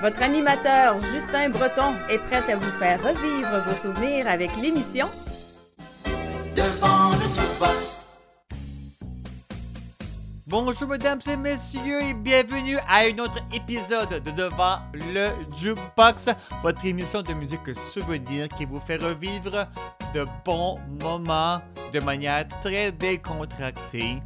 Votre animateur Justin Breton est prêt à vous faire revivre vos souvenirs avec l'émission Bonjour mesdames et messieurs et bienvenue à un autre épisode de Devant le Jukebox, votre émission de musique souvenir qui vous fait revivre de bons moments de manière très décontractée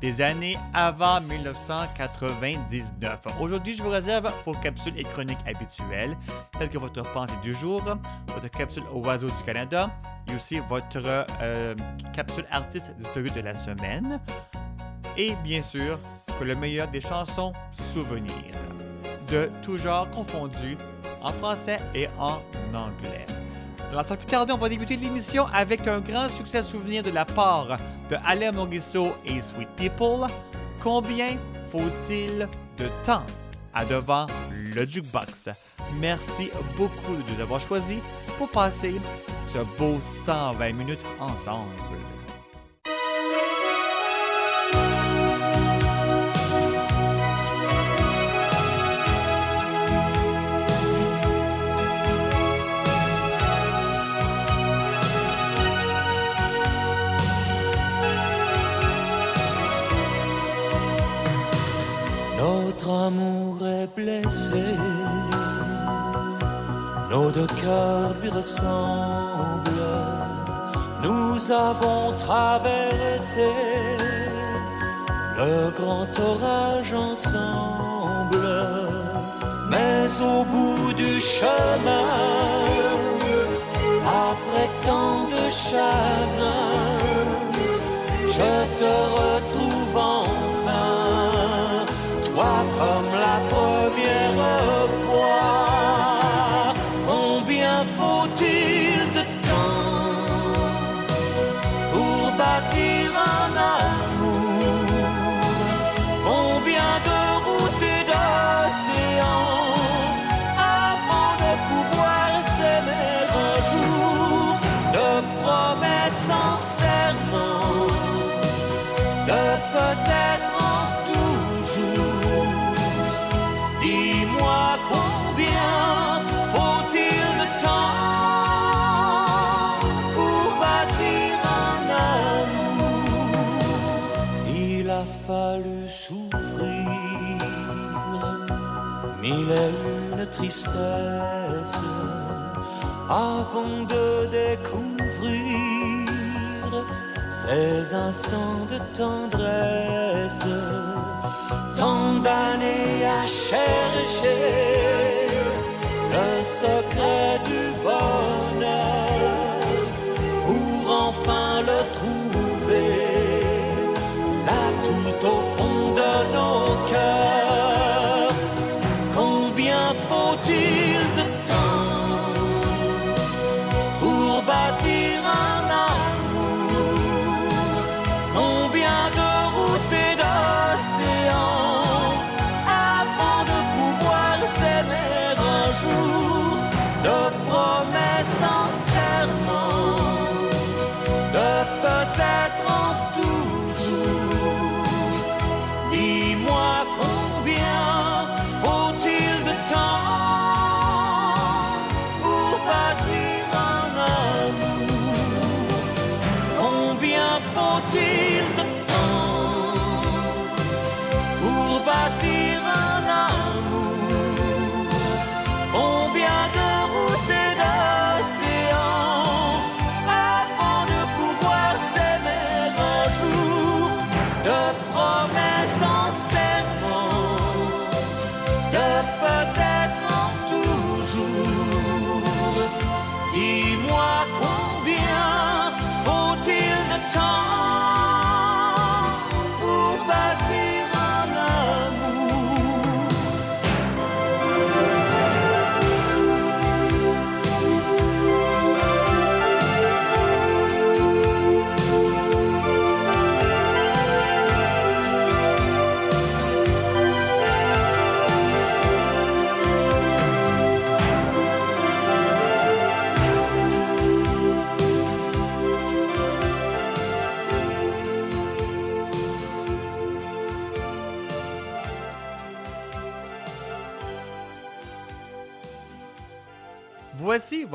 des années avant 1999. Aujourd'hui, je vous réserve vos capsules et chroniques habituelles, telles que votre pensée du jour, votre capsule oiseau du Canada et aussi votre euh, capsule artiste disparue de la semaine. Et bien sûr, que le meilleur des chansons souvenirs, de tout genre confondus, en français et en anglais. Alors, plus tarder, on va débuter l'émission avec un grand succès souvenir de la part de Alain Morisseau et Sweet People. Combien faut-il de temps à devant le jukebox? Merci beaucoup de nous avoir choisis pour passer ce beau 120 minutes ensemble. Notre amour est blessé, nos deux cœurs lui ressemblent. Nous avons traversé le grand orage ensemble, mais au bout du chemin, après tant de chagrin, je te retrouve comme avant de découvrir ces instants de tendresse, tant d'années à chercher le secret du bonheur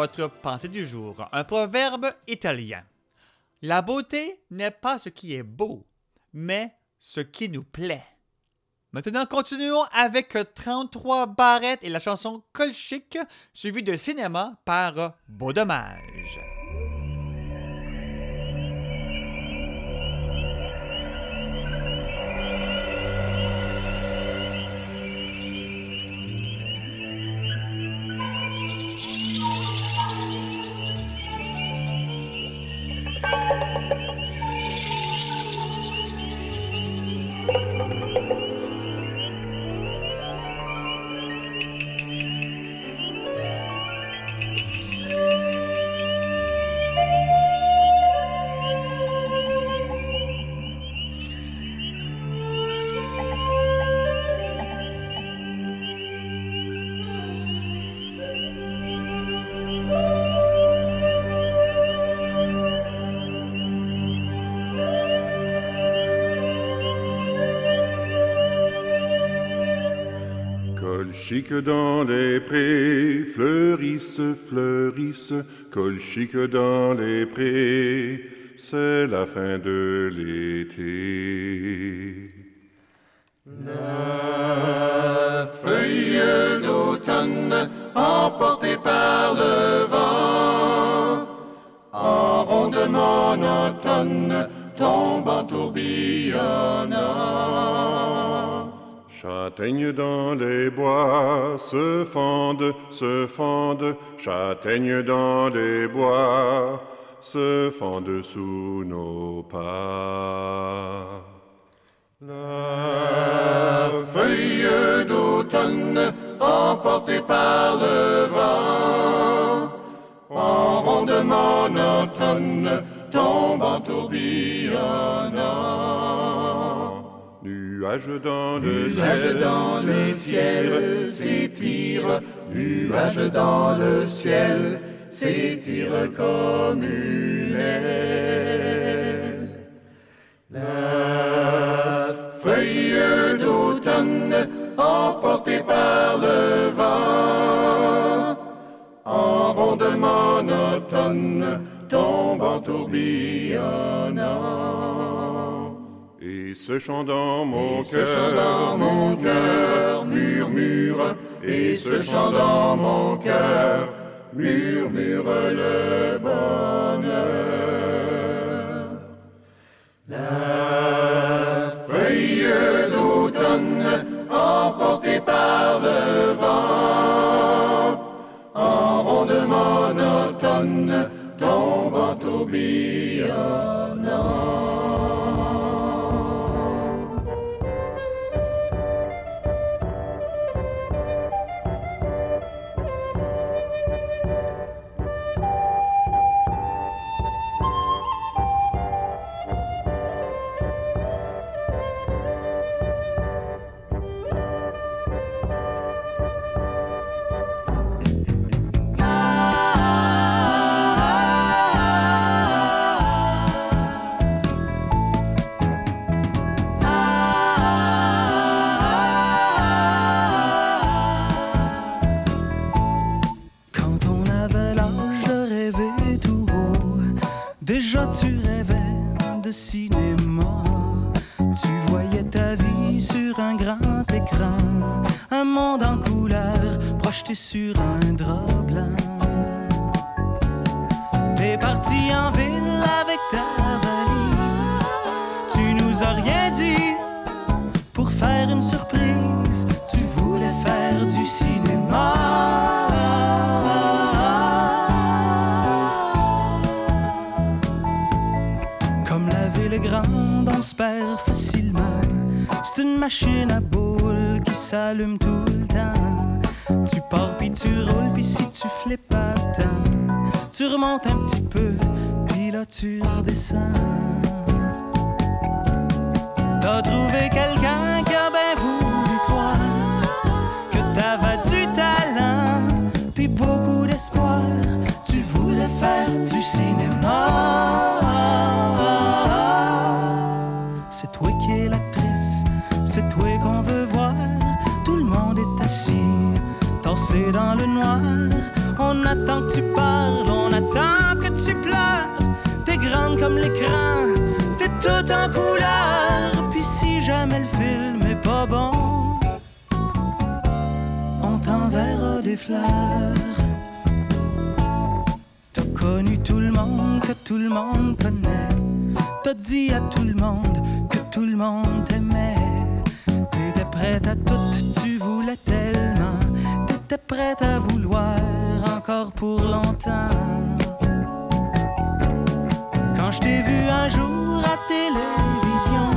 votre pensée du jour, un proverbe italien. La beauté n'est pas ce qui est beau, mais ce qui nous plaît. Maintenant, continuons avec 33 barrettes et la chanson Colchic, suivie de cinéma par Beau Dommage. Dans les prés, fleurissent, fleurissent, colchique dans les prés, c'est la fin de l'été. La feuille d'automne emportée par le vent, en ronde monotone, tombe en tourbillonnant. Châtaigne dans les bois se fendent, se fendent, châtaigne dans les bois se fendent sous nos pas. La feuille d'automne emportée par le vent, en ronde monotone, tombe en tourbillonnant. Nuages dans le ciel, dans le ciel s'étire, nuages dans le ciel s'étire comme une aile. La feuille d'automne emportée par le vent, en ronde monotone, tombe en tourbillonnant. Et ce chant dans mon cœur, dans mon cœur murmure, et ce chant dans mon cœur murmure le bonheur. La feuille d'automne emportée par le sur un drap blanc. T'es parti en ville avec ta valise, tu nous as rien dit pour faire une surprise. Tu voulais faire du cinéma. Comme la ville est grande, on se perd facilement. C'est une machine à boules qui s'allume tout pars puis tu roules puis si tu flippes à tu remontes un petit peu puis là tu redescends. Tassé dans le noir. On attend que tu parles, on attend que tu pleures. T'es grande comme l'écran, t'es tout en couleur. Puis si jamais le film est pas bon, on t'enverra des fleurs. T'as connu tout le monde que tout le monde connaît. T'as dit à tout le monde que tout le monde t'aimait. T'étais prête à tout, tu voulais tellement. Prête à vouloir encore pour longtemps. Quand je t'ai vu un jour à télévision,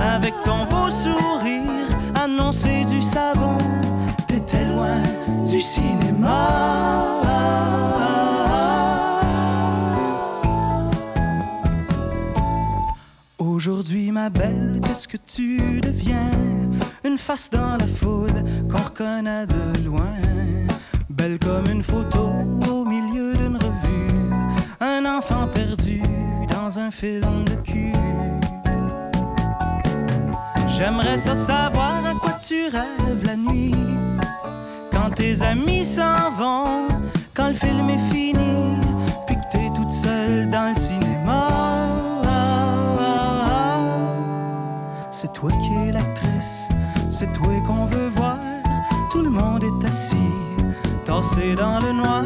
avec ton beau sourire, annoncer du savon, t'étais loin du cinéma. Aujourd'hui, ma belle, qu'est-ce que tu deviens? Une face dans la foule qu'on reconnaît de loin. Belle comme une photo au milieu d'une revue. Un enfant perdu dans un film de cul. J'aimerais savoir à quoi tu rêves la nuit. Quand tes amis s'en vont, quand le film est fini, puis que t'es toute seule dans le cinéma. C'est toi qui es l'actrice, c'est toi qu'on veut voir. Tout le monde est assis, tassé dans le noir.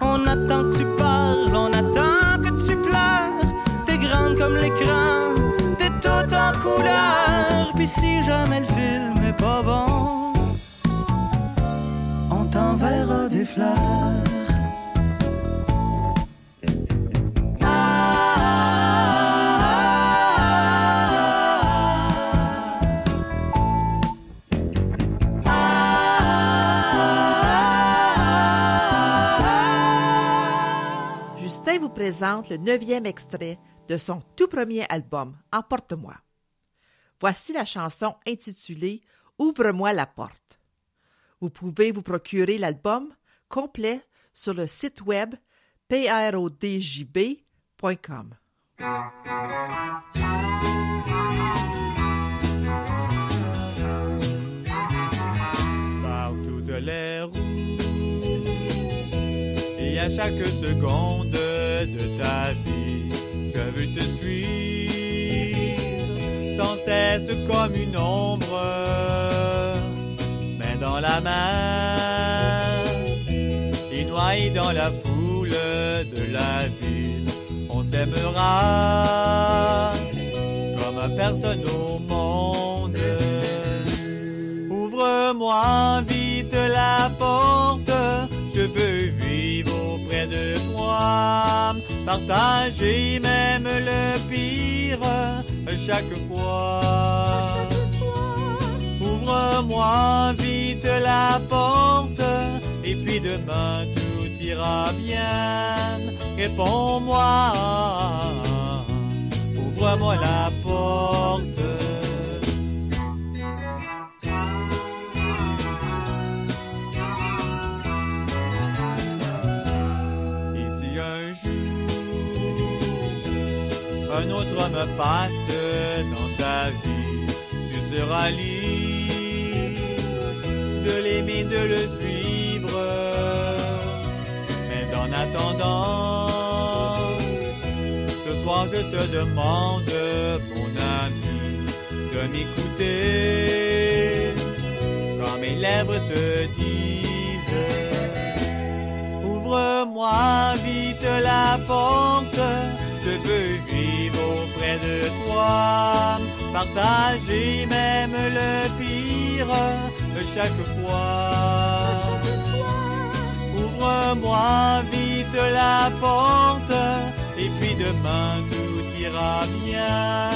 On attend que tu parles, on attend que tu pleures. T'es grande comme l'écran, t'es tout en couleur. Puis si jamais le film est pas bon, présente le neuvième extrait de son tout premier album, Emporte-moi. Voici la chanson intitulée Ouvre-moi la porte. Vous pouvez vous procurer l'album complet sur le site web prodjb.com. chaque seconde de ta vie, je veux te suivre sans cesse comme une ombre, main dans la main, et noyé dans la foule de la ville. On s'aimera comme personne au monde. Ouvre-moi vite la porte, toi, partager même le pire chaque fois. Ouvre-moi vite la porte, et puis demain tout ira bien. Réponds-moi, ouvre-moi la porte. Un autre homme passe dans ta vie, tu seras libre de l'aimer, de le suivre. Mais en attendant, ce soir je te demande, mon ami, de m'écouter. Quand mes lèvres te disent Ouvre-moi vite la porte, je veux auprès de toi, partager même le pire chaque fois. Ouvre-moi vite la porte, et puis demain tout ira bien.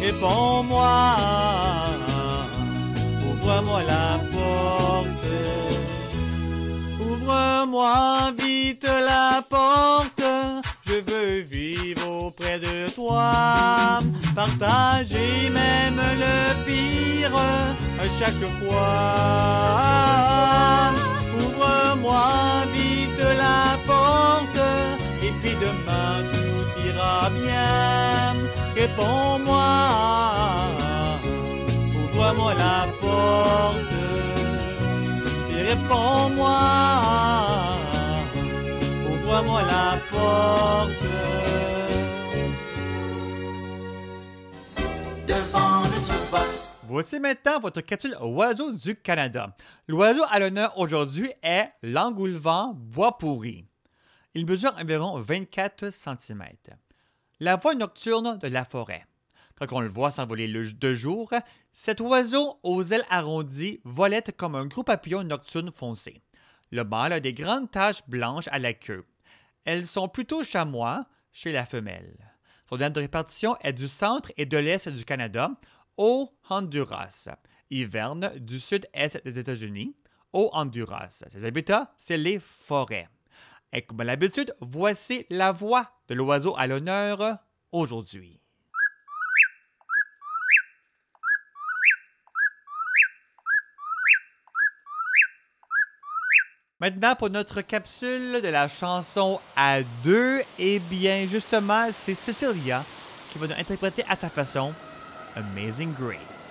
Réponds-moi, ouvre-moi la porte. Ouvre-moi vite la porte, je veux vivre auprès de toi, partager même le pire chaque fois. Ouvre-moi vite la porte, et puis demain tout ira bien. Réponds-moi, ouvre-moi la porte, et réponds-moi. Voici maintenant votre capsule Oiseau du Canada. L'oiseau à l'honneur aujourd'hui est l'engoulevent bois pourri. Il mesure environ 24 cm. La voie nocturne de la forêt. Quand on le voit s'envoler le de jour, cet oiseau aux ailes arrondies volette comme un gros papillon nocturne foncé. Le mâle a des grandes taches blanches à la queue. Elles sont plutôt chamois chez la femelle. Son aire de répartition est du centre et de l'est du Canada, au Honduras. Hiverne du sud-est des États-Unis, au Honduras. Ses habitats, c'est les forêts. Et comme à l'habitude, voici la voix de l'oiseau à l'honneur aujourd'hui. Maintenant, pour notre capsule de la chanson à deux, eh bien, justement, c'est Cecilia qui va nous interpréter à sa façon Amazing Grace. Amazing grace,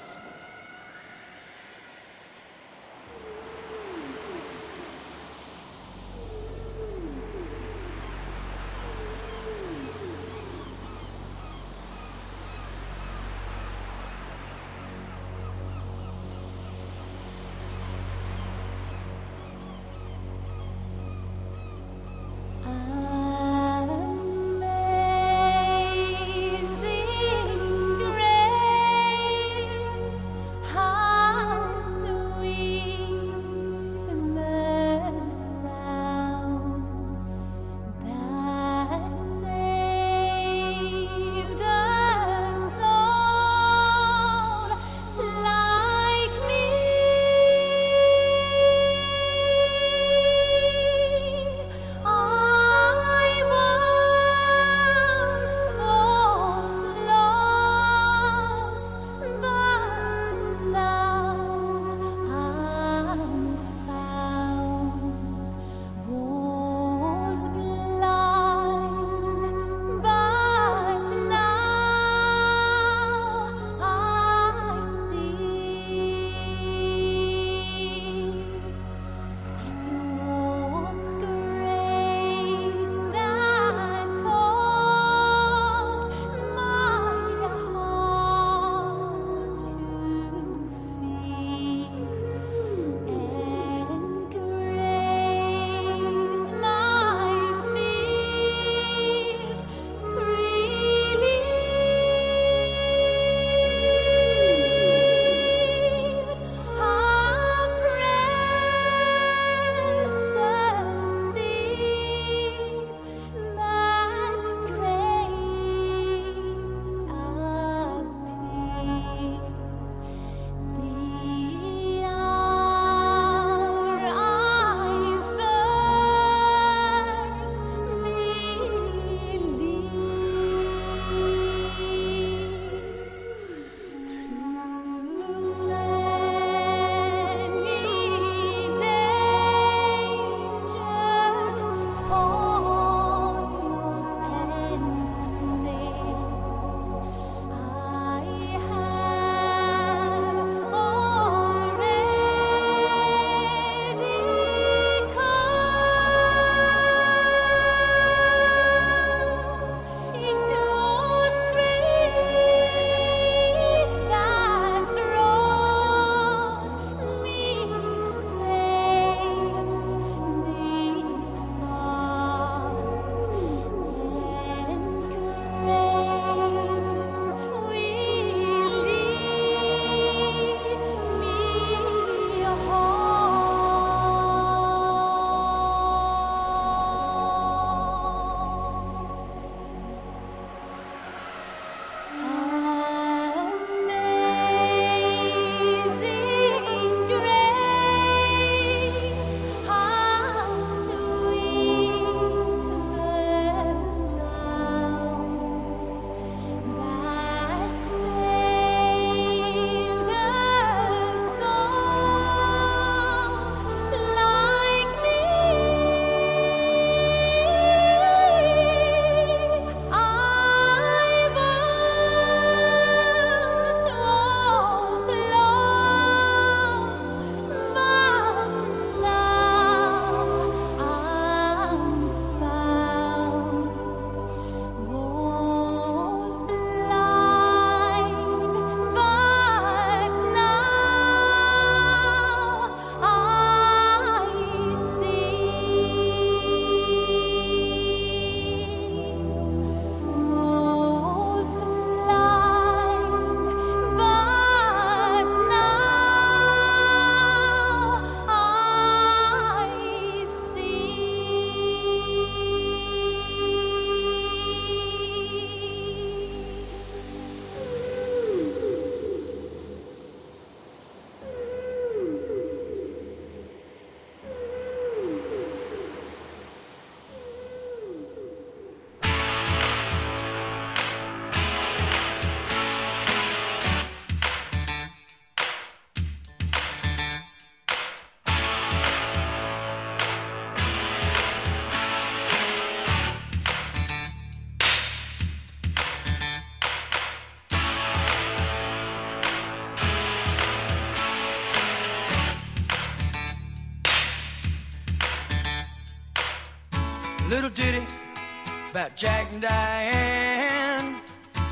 Jack and Diane,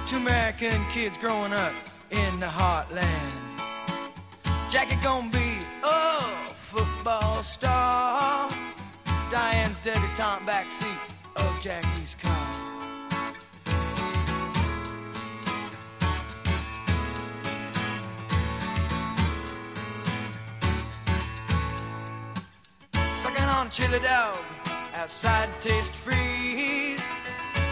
two American kids growing up in the heartland. Jackie gonna be a football star. Diane's debutante backseat of Jackie's car. Sucking on chili dog outside taste freeze.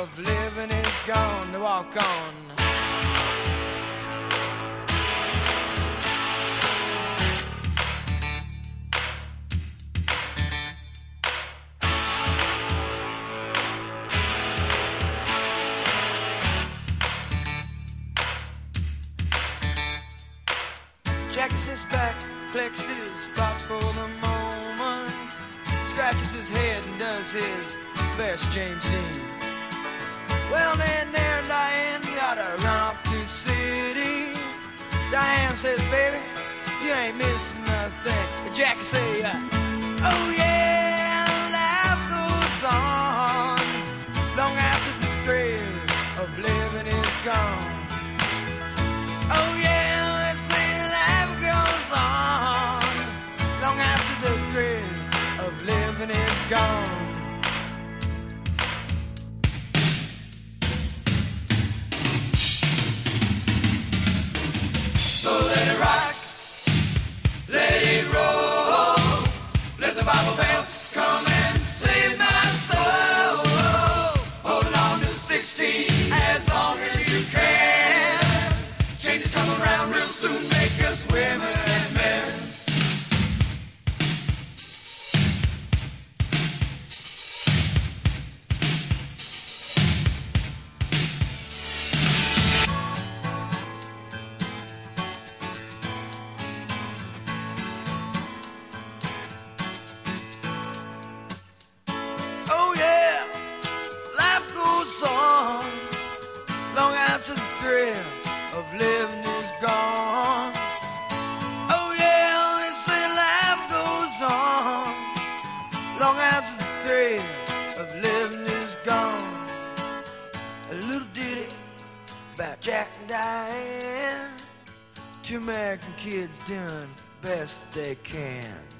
of living is gone. To walk on. Jackie his back, collects his thoughts for the moment, scratches his head and does his best James Dean. Well, then there Diane gotta run off to city. Diane says, baby, you ain't missing nothing. And Jackie say, uh, oh yeah, American kids doing best they can.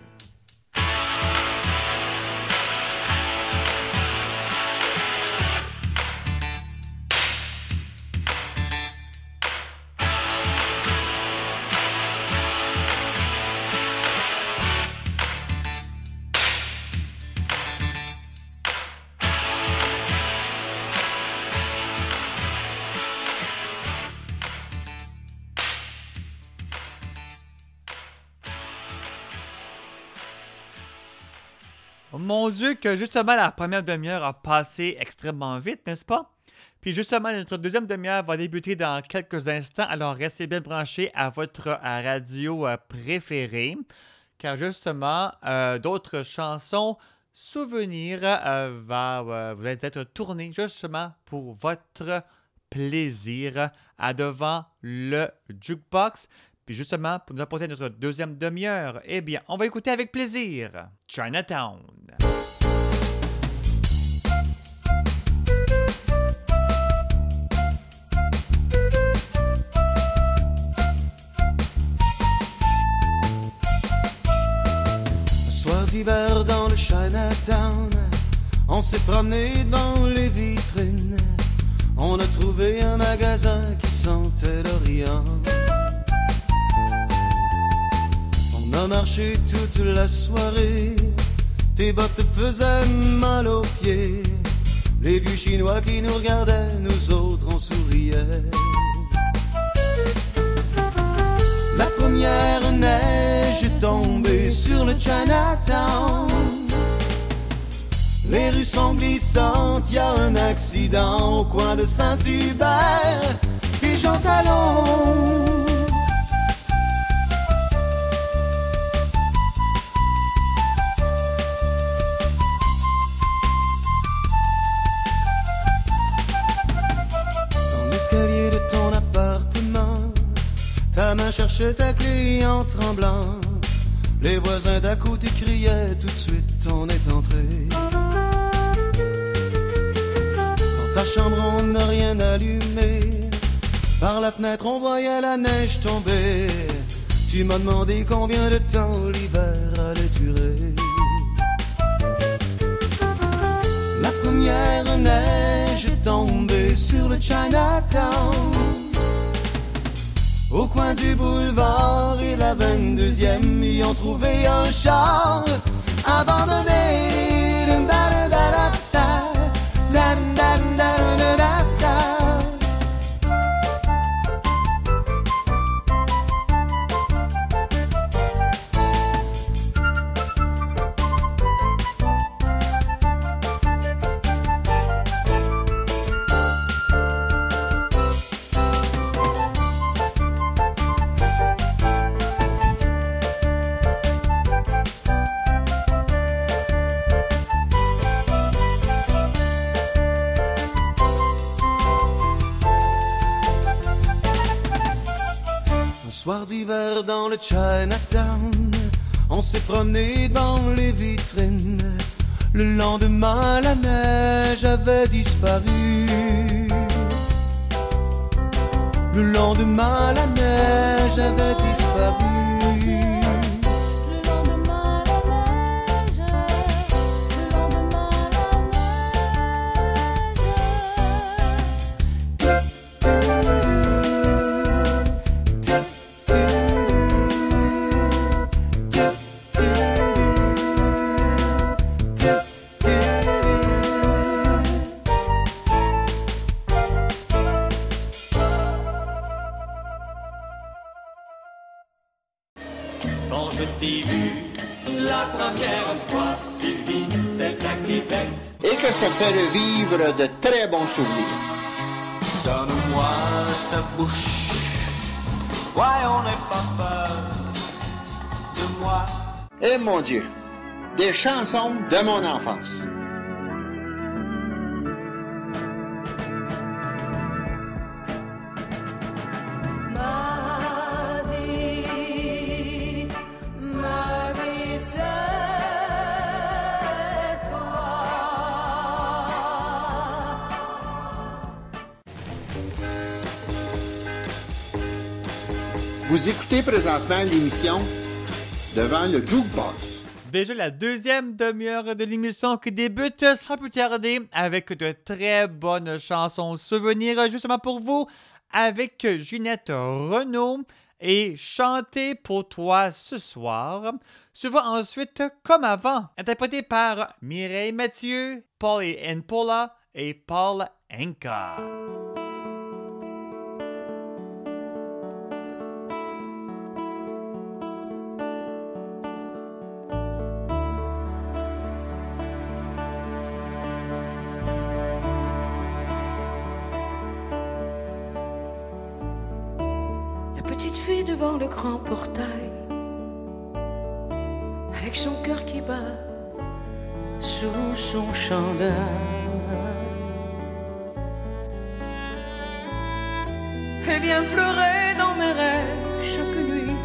Que justement la première demi-heure a passé extrêmement vite, n'est-ce pas? Puis justement, notre deuxième demi-heure va débuter dans quelques instants, alors restez bien branchés à votre euh, radio euh, préférée, car justement, euh, d'autres chansons souvenirs euh, va, vous être tournées justement pour votre plaisir à devant le jukebox. Puis justement, pour nous apporter notre deuxième demi-heure, eh bien, on va écouter avec plaisir Chinatown. On s'est promené devant les vitrines. On a trouvé un magasin qui sentait l'Orient. On a marché toute la soirée, tes bottes te faisaient mal aux pieds. Les vieux chinois qui nous regardaient, nous autres on souriait. La première neige est tombée sur le Chinatown. Les rues sont glissantes, y a un accident au coin de Saint-Hubert et Jean Talon. Dans l'escalier de ton appartement, ta main cherche ta clé en tremblant. Les voisins d'à côté criaient, tout de suite on est entré. Ta chambre on n'a rien allumé. Par la fenêtre on voyait la neige tomber. Tu m'as demandé combien de temps l'hiver allait durer. La première neige est tombée sur le Chinatown. Au coin du boulevard et la 22e, y ont trouvé un char abandonné. S'est promené dans les vitrines. Le lendemain, la neige avait disparu. Le lendemain, la neige avait disparu. Chansons de mon enfance. Vous écoutez présentement l'émission Devant le Jukebox. Déjà la deuxième demi-heure de l'émission qui débute sans plus tarder avec de très bonnes chansons souvenirs justement pour vous avec Ginette Renault et Chanter pour toi ce soir. Suivant ensuite Comme avant, interprété par Mireille Mathieu, Paul et Paula et Paul Enka. Devant le grand portail, avec son cœur qui bat sous son chandail. Elle vient pleurer dans mes rêves chaque nuit,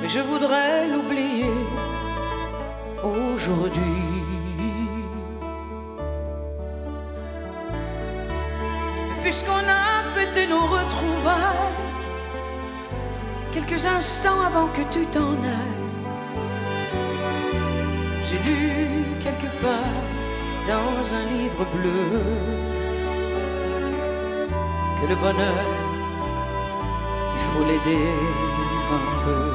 mais je voudrais l'oublier aujourd'hui. Puisqu'on a fêté nos retrouvailles, quelques instants avant que tu t'en ailles, j'ai lu quelque part dans un livre bleu que le bonheur, il faut l'aider un peu.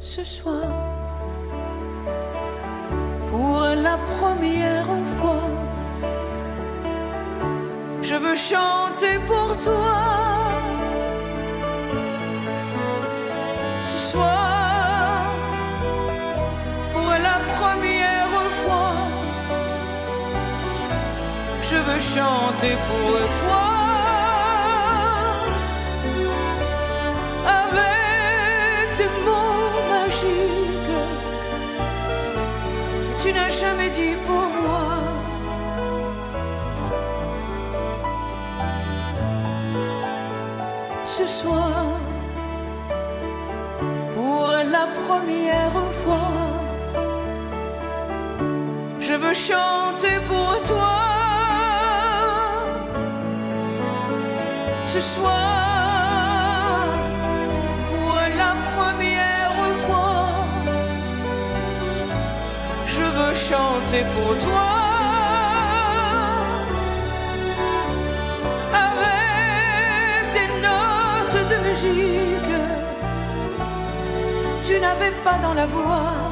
Ce soir, pour la première fois, je veux chanter pour toi. Chanter pour toi. Avec des mots magiques que tu n'as jamais dit pour moi. Ce soir, pour la première fois, je veux chanter pour toi. Ce soir, pour la première fois, je veux chanter pour toi. Avec des notes de musique que tu n'avais pas dans la voix.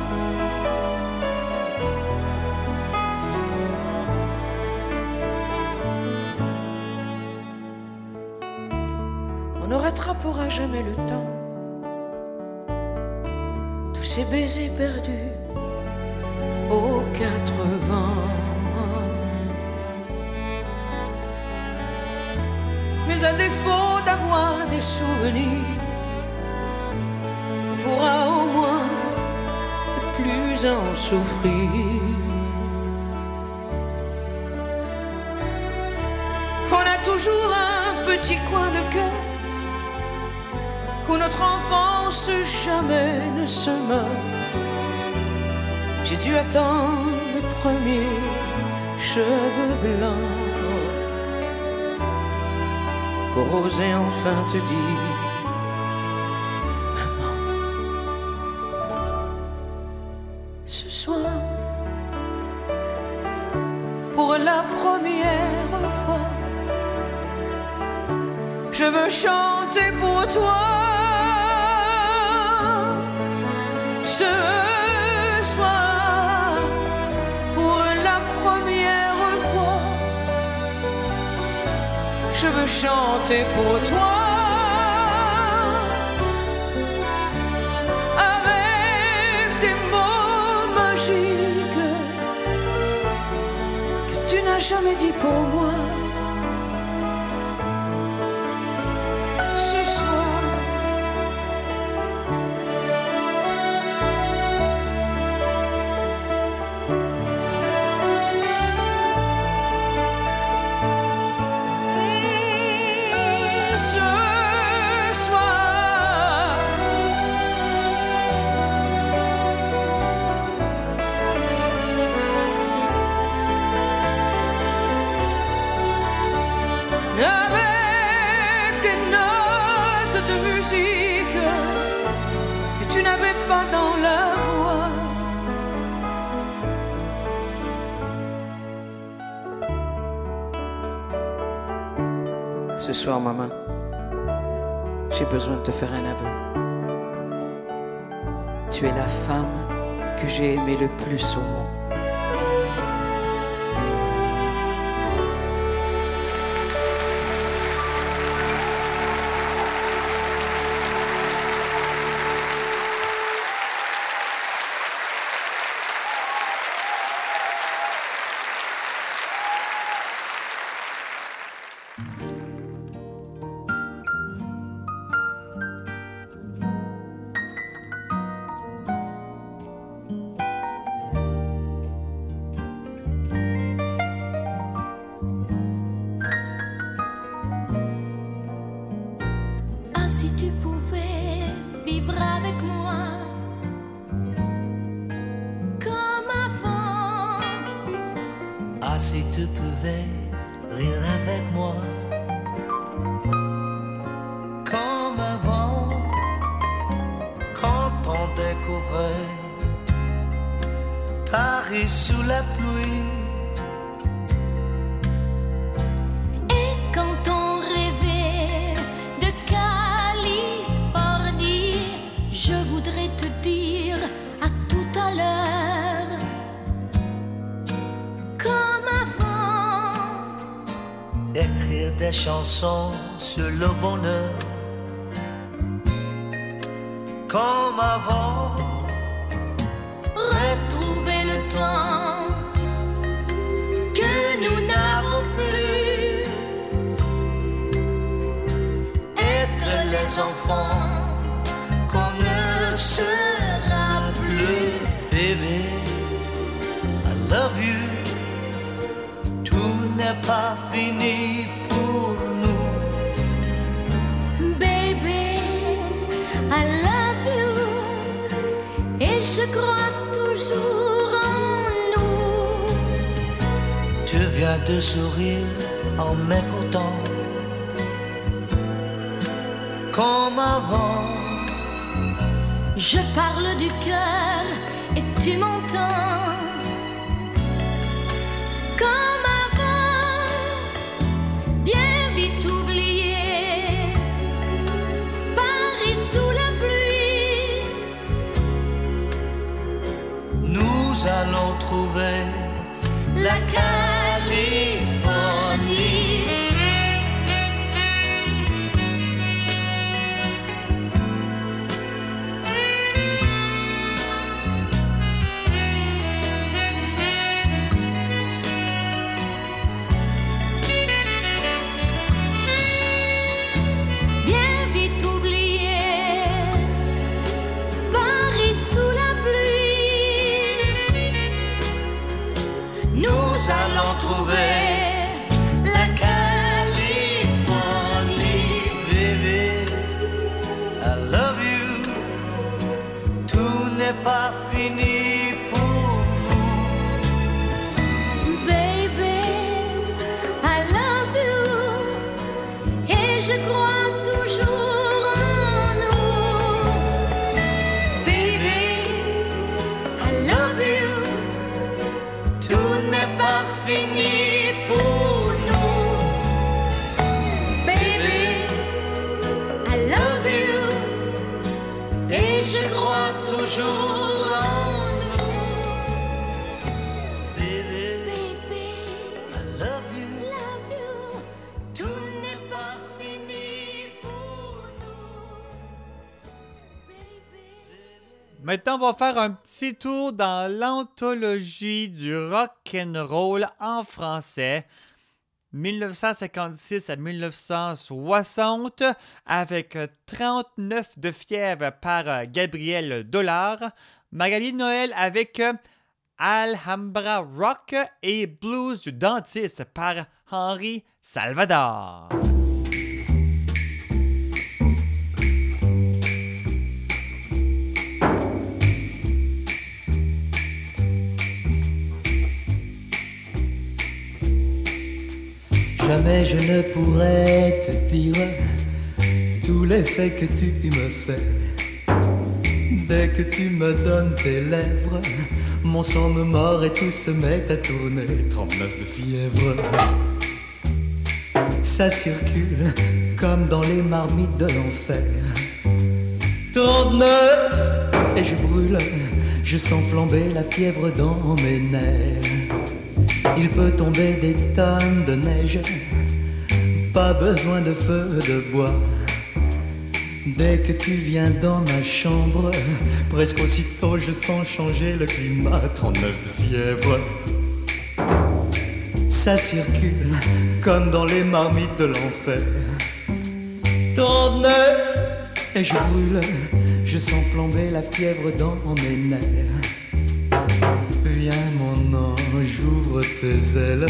Rattrapera jamais le temps. Tous ces baisers perdus aux quatre vents. Mais à défaut d'avoir des souvenirs, on pourra au moins plus en souffrir. On a toujours un petit coin de cœur où notre enfance jamais ne se meurt. J'ai dû attendre mes premiers cheveux blancs pour oser enfin te dire. Ce soir, pour la première fois, je veux chanter pour toi. Chanter pour toi. Avec des mots magiques que tu n'as jamais dit pour moi. Maman, j'ai besoin de te faire un aveu. Tu es la femme que j'ai aimée le plus au monde. De sourire en m'écoutant. Comme avant, Je parle du cœur et tu m'entends. Comme avant, bien vite oublié. Paris sous la pluie. nous allons trouver La Californie. On va faire un petit tour dans l'anthologie du rock and roll en français. 1956 à 1960 avec 39 de fièvre par Gabriel Dollard, Magali Noël avec Alhambra Rock et Blues du dentiste par Henri Salvador. Jamais je ne pourrais te dire tous les faits que tu me fais. Dès que tu me donnes tes lèvres, mon sang me mord et tout se met à tourner. 39 de fièvre. Ça circule comme dans les marmites de l'enfer. 39 et je brûle, je sens flamber la fièvre dans mes nerfs. Il peut tomber des tonnes de neige, pas besoin de feu de bois. Dès que tu viens dans ma chambre, presque aussitôt je sens changer le climat. 39 de fièvre. Ça circule comme dans les marmites de l'enfer. 39 et je brûle, je sens flamber la fièvre dans mes nerfs. Tes ailes,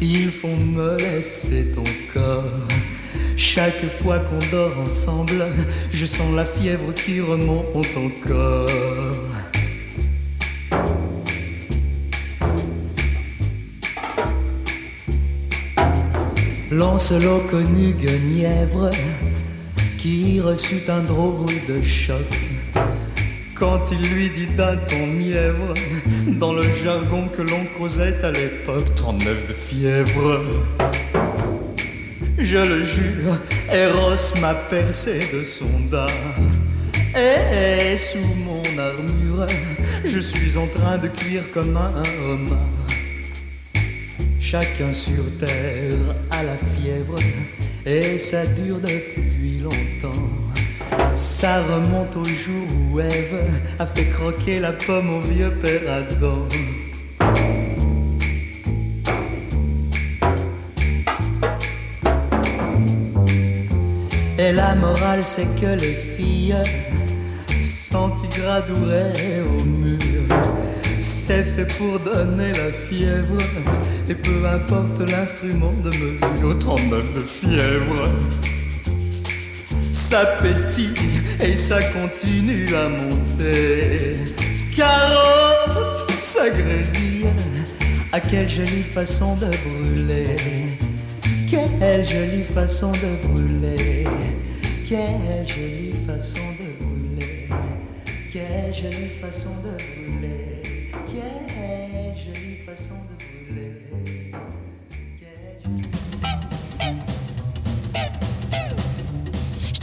il faut me laisser ton corps. Chaque fois qu'on dort ensemble, je sens la fièvre qui remonte encore. Lancelot connut Guenièvre, qui reçut un drôle de choc. Quand il lui dit d'un ton mièvre, dans le jargon que l'on causait à l'époque, 39 de fièvre. Je le jure, Eros m'a percé de son dard. Et sous mon armure, je suis en train de cuire comme un homard. Chacun sur terre a la fièvre, et ça dure depuis longtemps. Ça remonte au jour où Ève a fait croquer la pomme au vieux père Adam. Et la morale, c'est que les filles s'antigradoueraient au mur. C'est fait pour donner la fièvre. Et peu importe l'instrument de mesure, 39 de fièvre. Ça pétille et ça continue à monter. Carotte, ça grésille. À quelle jolie façon de brûler. Quelle jolie façon de brûler. Quelle jolie façon de brûler. Quelle jolie façon de brûler.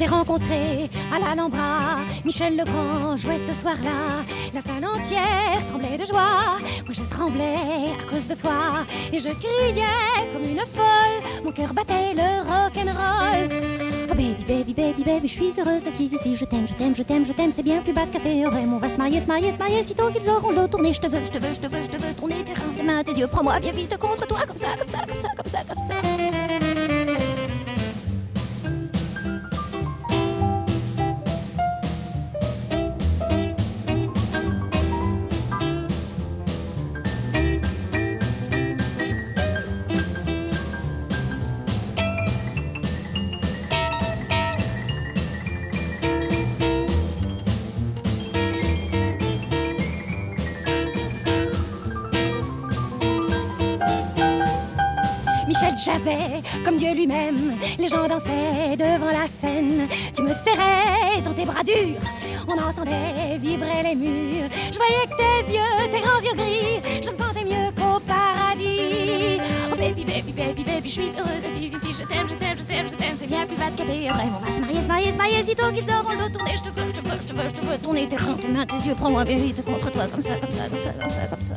Rencontré à l'Alhambra, Michel Legrand jouait ce soir-là. La salle entière tremblait de joie. Moi je tremblais à cause de toi et je criais comme une folle. Mon cœur battait le rock'n'roll. Oh baby, baby, baby, baby, je suis heureuse assise ici. Je t'aime, je t'aime, je t'aime, je t'aime. C'est bien plus bas de théorème. On va se marier, se marier, se marier. Sitôt qu'ils auront le dos tourné, je te veux, je te veux, je te veux, je te veux. Tourner tes reins, tes mains, tes yeux. Prends-moi bien vite contre toi, comme ça, comme ça, comme ça, comme ça, comme ça. Jazzait comme Dieu lui-même. Les gens dansaient devant la scène. Tu me serrais dans tes bras durs. On entendait vibrer les murs. Je voyais que tes yeux, tes grands yeux gris, je me sentais mieux qu'au paradis. Oh baby, baby, baby, baby, je suis heureuse assise ici. Je t'aime, je t'aime, je t'aime, je t'aime. C'est bien plus bas que tes rêves. On va se marier, se marier, se marier. Sitôt qu'ils auront le dos tourné, je te veux, je te veux, je te veux, je te veux. Tourner tes reins, tes mains, tes yeux. Prends-moi bien vite contre toi, comme ça, comme ça, comme ça, comme ça, comme ça.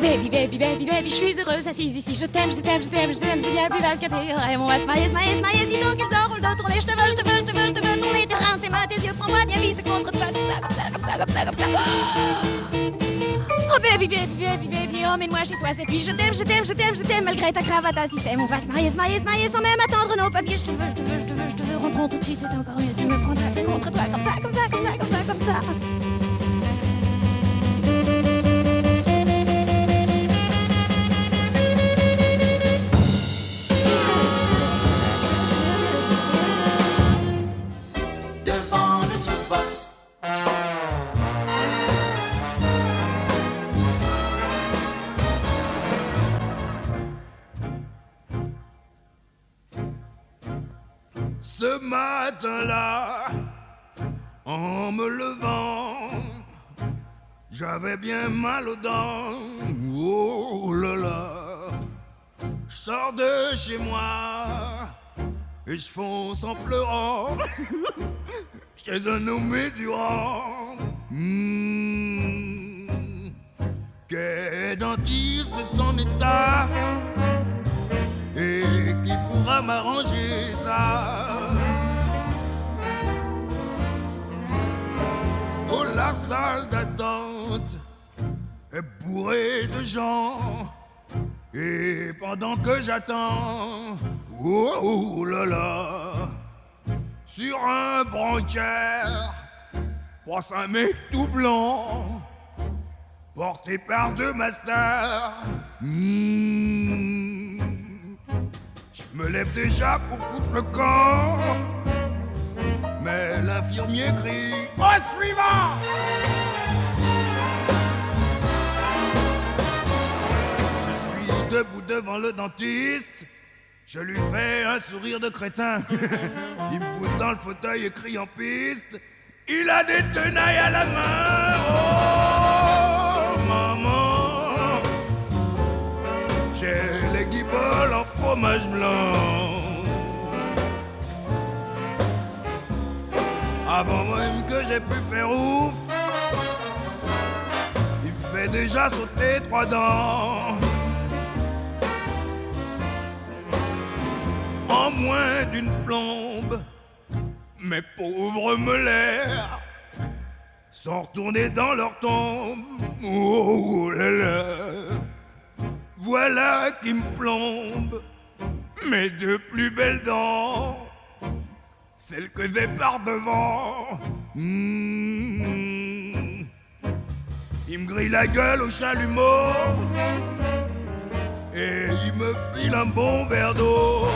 Baby, baby, baby, baby, je suis heureuse assise ici. Je t'aime, je t'aime, je t'aime, je t'aime. C'est bien plus belle que tes rêves. On va se marier, se marier, se marier. Sitôt qu'ils auront le dos tourné, je te veux, je te veux, je te veux, je te veux. Tourner tes reins, tes mains, tes yeux. Prends-moi bien vite contre toi. Comme ça, comme ça, comme ça, comme ça, comme ça. Oh baby, baby, baby, baby, emmène-moi chez toi cette nuit. Je t'aime, je t'aime, je t'aime, je t'aime. Malgré ta cravate à système, on va se marier, se marier, se marier sans même attendre nos papiers. Je te veux, je te veux, je te veux, je te veux. Rentrons tout de suite, c'est encore mieux. Tu me prendras contre toi. Comme ça, comme ça, comme ça, comme ça, comme ça. J'avais bien mal aux dents. Oh là là, je sors de chez moi et je fonce en pleurant chez un nommé Durand. Hmm, Qu'est dentiste de son état et qui pourra m'arranger ça. La salle d'attente est bourrée de gens. Et pendant que j'attends, oh, oh là là, sur un branquière, passe un mec tout blanc, porté par deux masters. Hmm. Je me lève déjà pour foutre le camp, mais l'infirmier crie Au suivant! Je suis debout devant le dentiste. Je lui fais un sourire de crétin. Il me pousse dans le fauteuil et crie en piste. Il a des tenailles à la main. Oh, maman. J'ai les guiboles en fromage blanc. Avant même que j'ai pu faire ouf, il me fait déjà sauter trois dents. En moins d'une plombe, mes pauvres molaires sont retournés dans leur tombe. Oh là là, voilà qui me plombe mes deux plus belles dents, celles que j'ai par devant. Mmh. Il me grille la gueule au chalumeau et il me file un bon verre d'eau.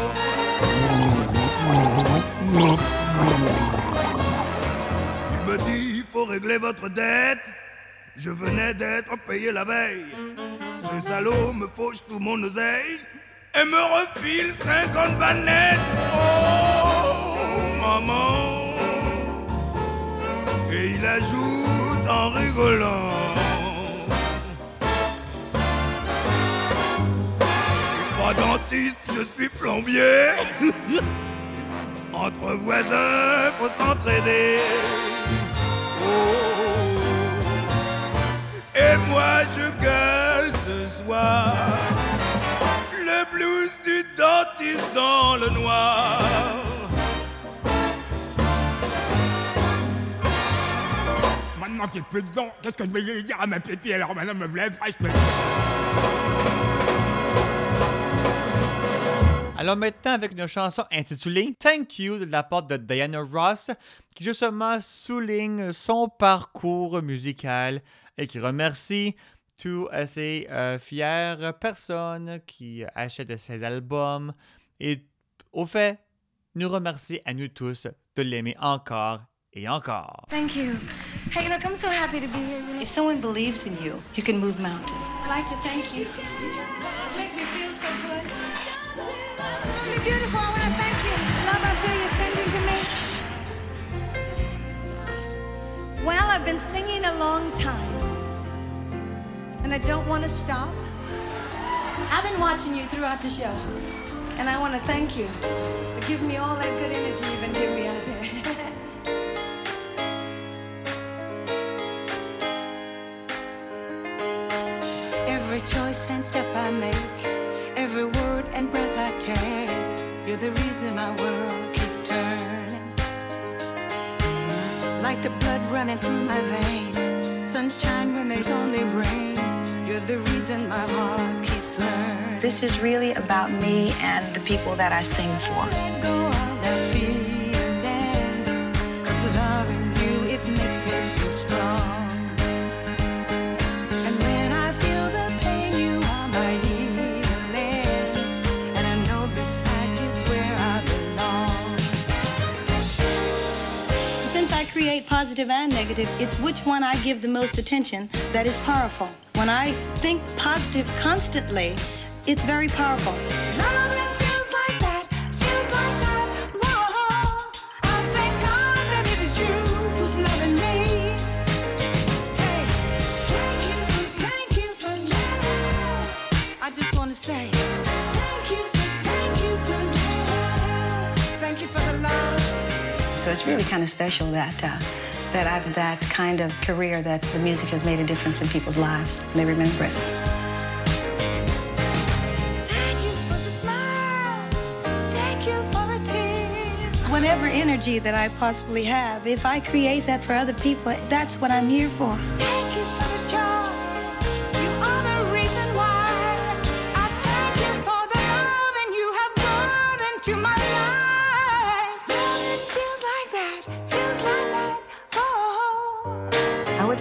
Il me dit, il faut régler votre dette. Je venais d'être payé la veille. Ce salaud me fauche tout mon oseille et me refile 50 bannettes. Oh, maman. Et il ajoute en rigolant. Je suis pas dentiste, je suis plombier. Entre voisins, faut s'entraider. Oh. Et moi je gueule ce soir le blues du dentiste dans le noir. Maintenant qu'il n'y a plus de dents, qu'est-ce que je vais dire à ma pépi alors maintenant me lève Alors maintenant avec une chanson intitulée Thank You de la part de Diana Ross qui justement souligne son parcours musical et qui remercie toutes ces euh, fières personnes qui achètent ses albums et au fait nous remercie à nous tous de l'aimer encore et encore. Thank you. Hey, look, I'm so happy to be here. If someone believes in you, you can move mountains. I'd like to thank you. You make me feel so good. Absolutely beautiful. I want to thank you. Love I feel you're sending to me. Well, I've been singing a long time, and I don't want to stop. I've been watching you throughout the show, and I want to thank you for giving me all that good energy you've been giving me step I make, every word and breath I take, you're the reason my world keeps turning. Like the blood running through my veins, sunshine when there's only rain, you're the reason my heart keeps learning. This is really about me and the people that I sing for. Create positive and negative, it's which one I give the most attention that is powerful. When I think positive constantly, it's very powerful. So it's really kind of special that uh, that I've that kind of career that the music has made a difference in people's lives. And they remember it. Thank you for the smile. Thank you for the tears. Whatever energy that I possibly have, if I create that for other people, that's what I'm here for.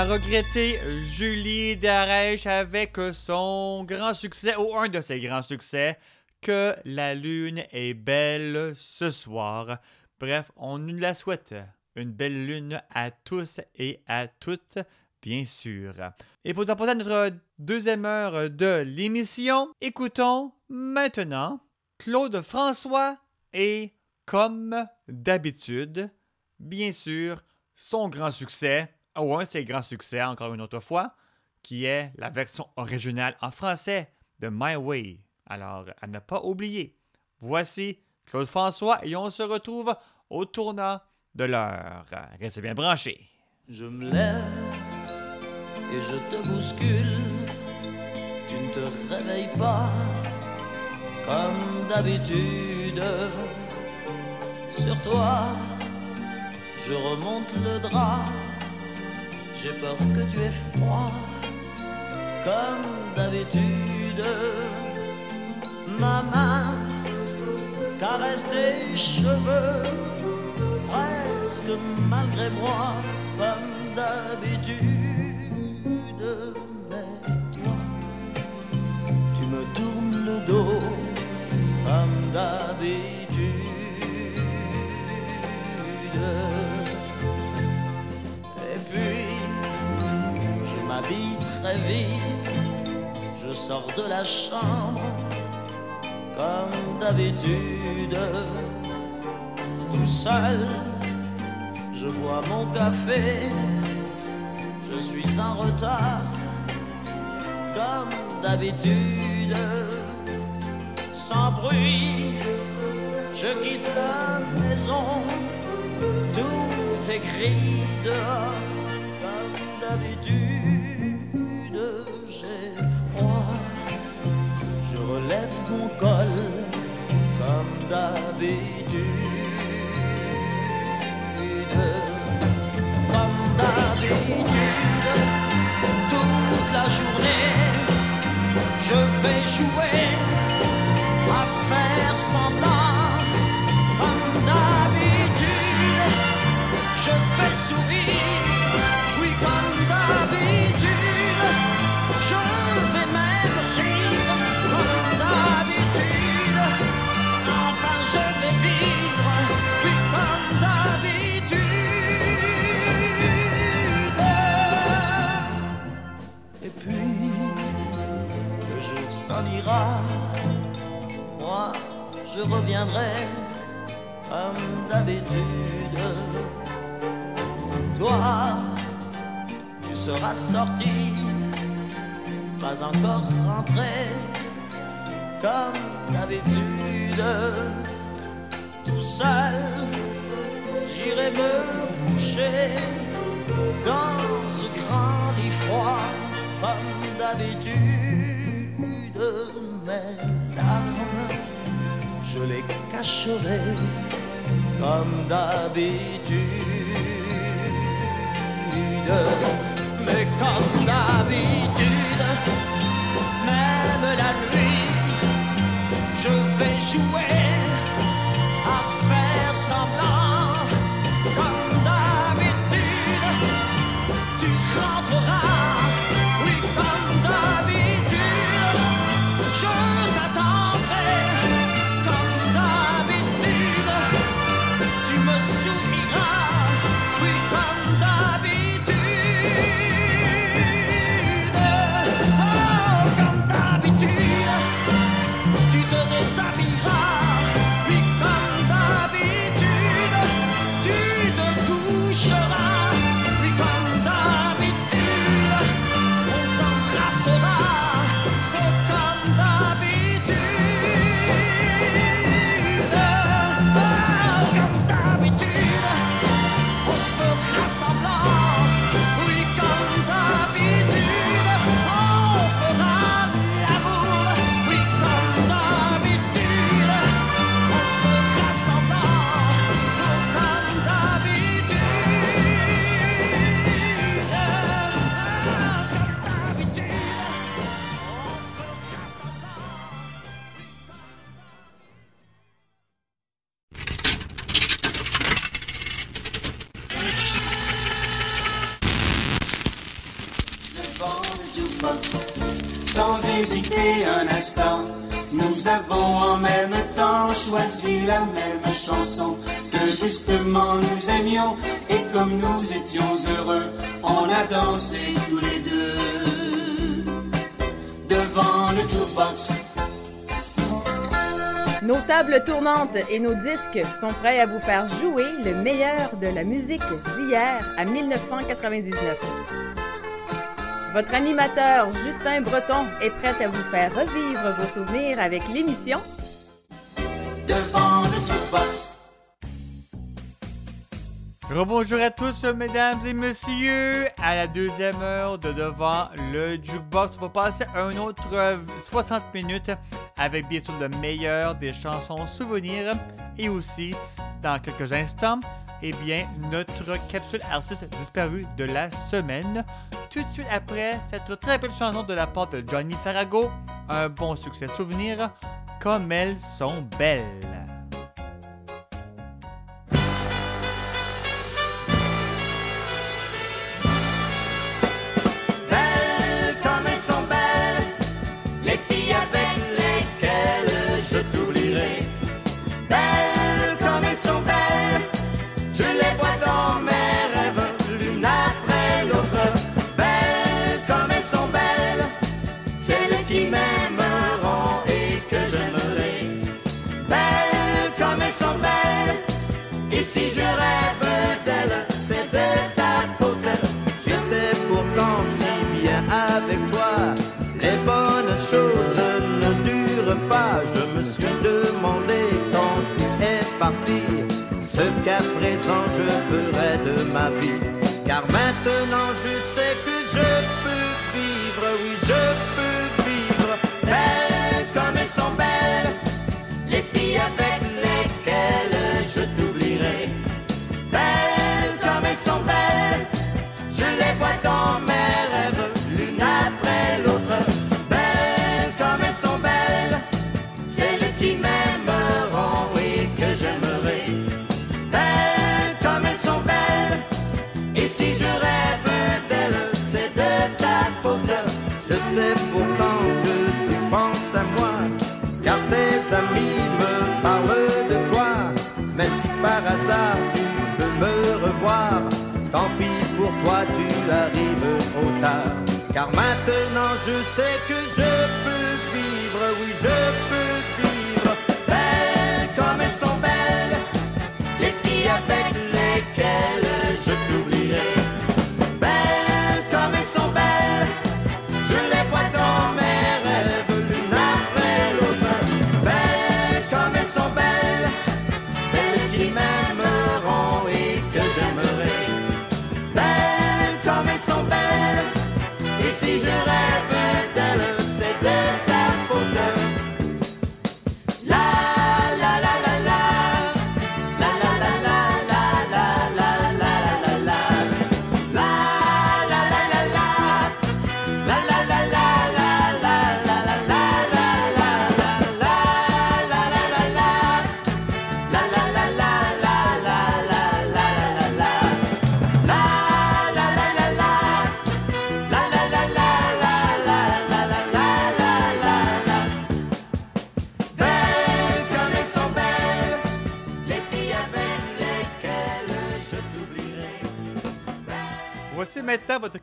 la regrettée Julie Darèche avec son grand succès, ou un de ses grands succès, Que la lune est belle ce soir. Bref, on nous la souhaite. Une belle lune à tous et à toutes, bien sûr. Et pour apporter à notre deuxième heure de l'émission, écoutons maintenant Claude François et, comme d'habitude, bien sûr, son grand succès, ou un de ses grands succès encore une autre fois, qui est la version originale en français de My Way. Alors, à ne pas oublier. Voici Claude François et on se retrouve au tournant de l'heure. Restez bien branchés. Je me lève et je te bouscule. Tu ne te réveilles pas comme d'habitude. Sur toi, je remonte le drap. J'ai peur que tu aies froid comme d'habitude. Ma main caresse tes cheveux presque malgré moi comme d'habitude. Mais toi, tu me tournes le dos comme d'habitude. Très vite, je sors de la chambre comme d'habitude. Tout seul, je bois mon café, je suis en retard comme d'habitude. Sans bruit, je quitte la maison, tout écrit dehors comme d'habitude. Je relève mon comme d'habitude. Comme d'habitude, toute la journée, je vais jouer à faire semblant. Comme d'habitude, je vais sourire. Je reviendrai comme d'habitude. Toi, tu seras sorti, pas encore rentré comme d'habitude. Tout seul, j'irai me coucher dans ce grand lit froid comme d'habitude. Mes larmes, je les cacherai comme d'habitude. Mais comme d'habitude, Tournantes et nos disques sont prêts à vous faire jouer le meilleur de la musique d'hier à 1999. Votre animateur Justin Breton est prêt à vous faire revivre vos souvenirs avec l'émission Devant le. Rebonjour à tous, mesdames et messieurs, à la deuxième heure de Devant le Jukebox. On va passer un autre euh, 60 minutes avec bien sûr le meilleur des chansons souvenirs et aussi, dans quelques instants, eh bien, notre capsule artiste disparu de la semaine. Tout de suite après cette très belle chanson de la part de Johnny Farago, un bon succès souvenir, comme elles sont. Belles ce qu'à présent je ferai de ma vie. Car maintenant je sais Car maintenant je sais que je peux Diesel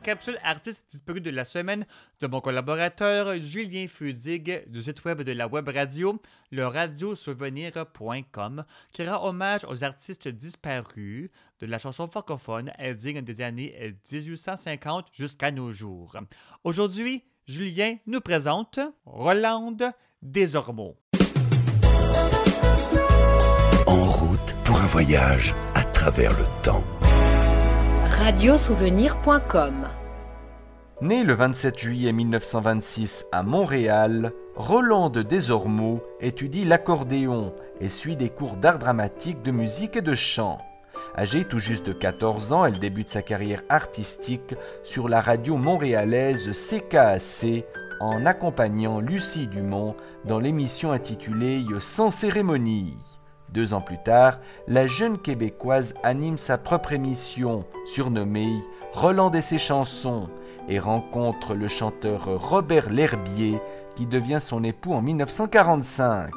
capsule artiste disparue de la semaine de mon collaborateur Julien Fudig du site web de la web radio, le radiosouvenir.com, qui rend hommage aux artistes disparus de la chanson francophone digne des années 1850 jusqu'à nos jours. Aujourd'hui, Julien nous présente Rolande Desormeaux. En route pour un voyage à travers le temps. radiosouvenir.com. Né le 27 juillet 1926 à Montréal, Rolande Desormeaux étudie l'accordéon et suit des cours d'art dramatique, de musique et de chant. Âgée tout juste de 14 ans, elle débute sa carrière artistique sur la radio montréalaise CKAC en accompagnant Lucie Dumont dans l'émission intitulée Sans cérémonie. Deux ans plus tard, la jeune Québécoise anime sa propre émission, surnommée Roland et ses chansons, et rencontre le chanteur Robert L'Herbier qui devient son époux en 1945.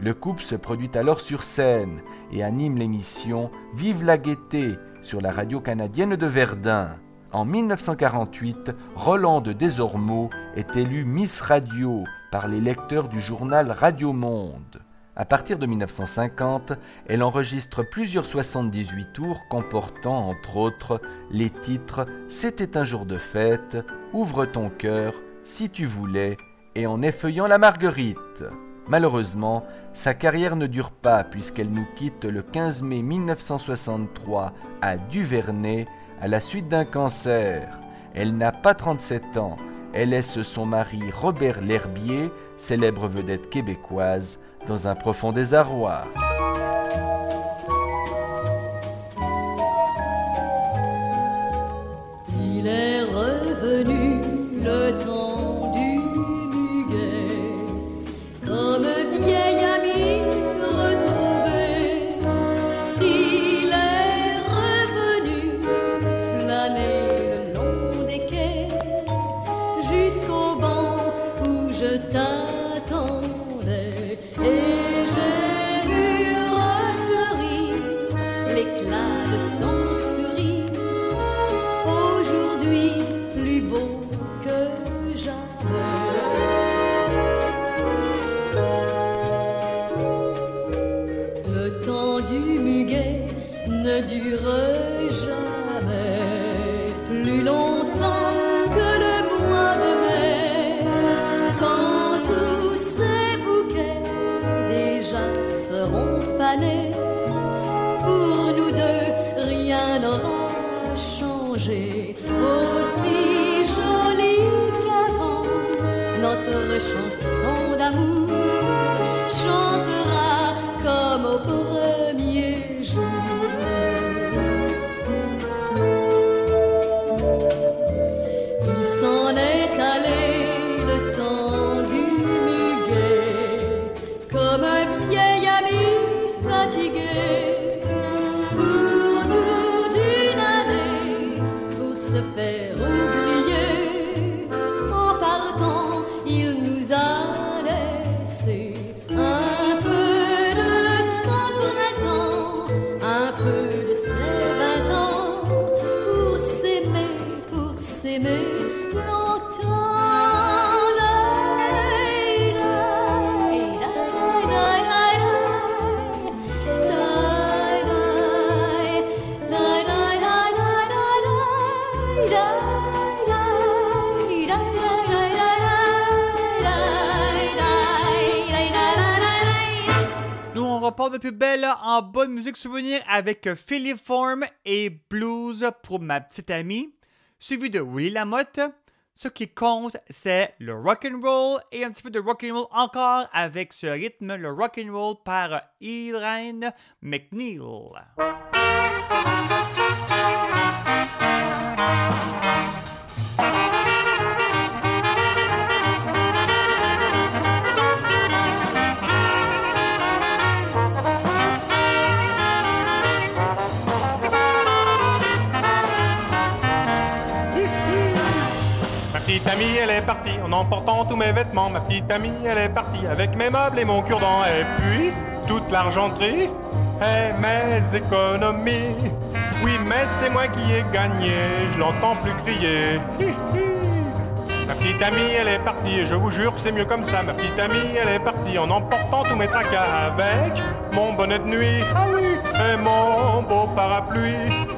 Le couple se produit alors sur scène et anime l'émission Vive la gaieté sur la radio canadienne de Verdun. En 1948, Rolande Desormeaux est élue Miss Radio par les lecteurs du journal Radio Monde. À partir de 1950, elle enregistre plusieurs 78 tours comportant entre autres les titres C'était un jour de fête, Ouvre ton cœur, Si tu voulais et En effeuillant la marguerite. Malheureusement, sa carrière ne dure pas puisqu'elle nous quitte le 15 mai 1963 à Duvernay à la suite d'un cancer. Elle n'a pas 37 ans. Elle laisse son mari Robert L'Herbier, célèbre vedette québécoise, dans un profond désarroi. De plus belle en bonne musique souvenir avec Philip Form et Blues pour ma petite amie, suivi de Willie Lamotte. Ce qui compte, c'est le rock and roll et un petit peu de rock and roll encore avec ce rythme, le rock and roll par Irene McNeil. Petite amie, elle est partie en emportant tous mes vêtements. Ma petite amie, elle est partie avec mes meubles et mon cure-dent. Et puis, toute l'argenterie et mes économies. Oui, mais c'est moi qui ai gagné, je l'entends plus crier. Ma petite amie, elle est partie et je vous jure que c'est mieux comme ça. Ma petite amie, elle est partie en emportant tous mes tracas avec mon bonnet de nuit. Ah oui, et mon beau parapluie.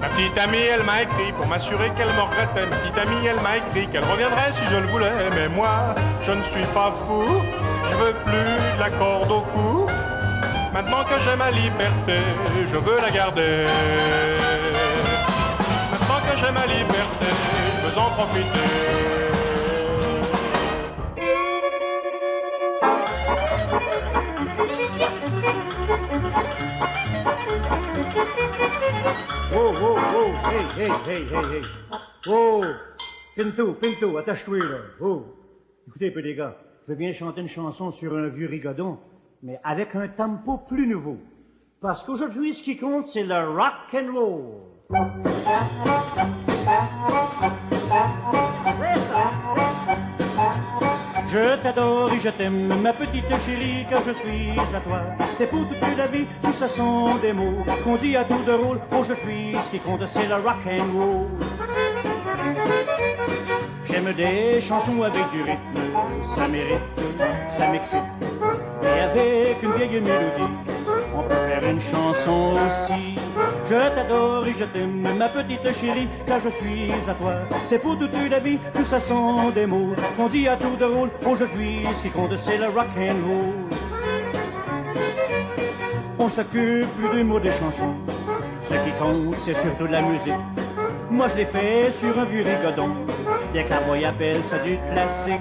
Ma petite amie, elle m'a écrit pour m'assurer qu'elle me regrettait. Ma petite amie, elle m'a écrit qu'elle reviendrait si je le voulais. Mais moi, je ne suis pas fou. Je veux plus de la corde au cou. Maintenant que j'ai ma liberté, je veux la garder. Ma liberté, veux en wow, hey, hey, hey, hey. Wow, Pinto, Pinto, attache-toi là. Wow. Écoutez un peu les gars, je veux bien chanter une chanson sur un vieux rigodon, mais avec un tempo plus nouveau. Parce qu'aujourd'hui, ce qui compte, c'est le rock and roll. Je t'adore et je t'aime, ma petite chérie, car je suis à toi. C'est pour toute la vie, tout ça sont des mots qu'on dit à tour de rôle. Aujourd'hui, ce qui compte, c'est le rock and roll. J'aime des chansons avec du rythme, ça mérite, ça m'excite. Et avec une vieille mélodie, on peut faire une chanson aussi. Je t'adore et je t'aime, ma petite chérie, car je suis à toi. C'est pour toute la vie, tout ça sont des mots qu'on dit à tour de rôle. Aujourd'hui, ce qui compte, c'est le rock and roll. On s'occupe plus des mots des chansons. Ce qui compte, c'est surtout la musique. Moi, je l'ai fait sur un vieux rigodon. Bien que la voix appelle ça du classique.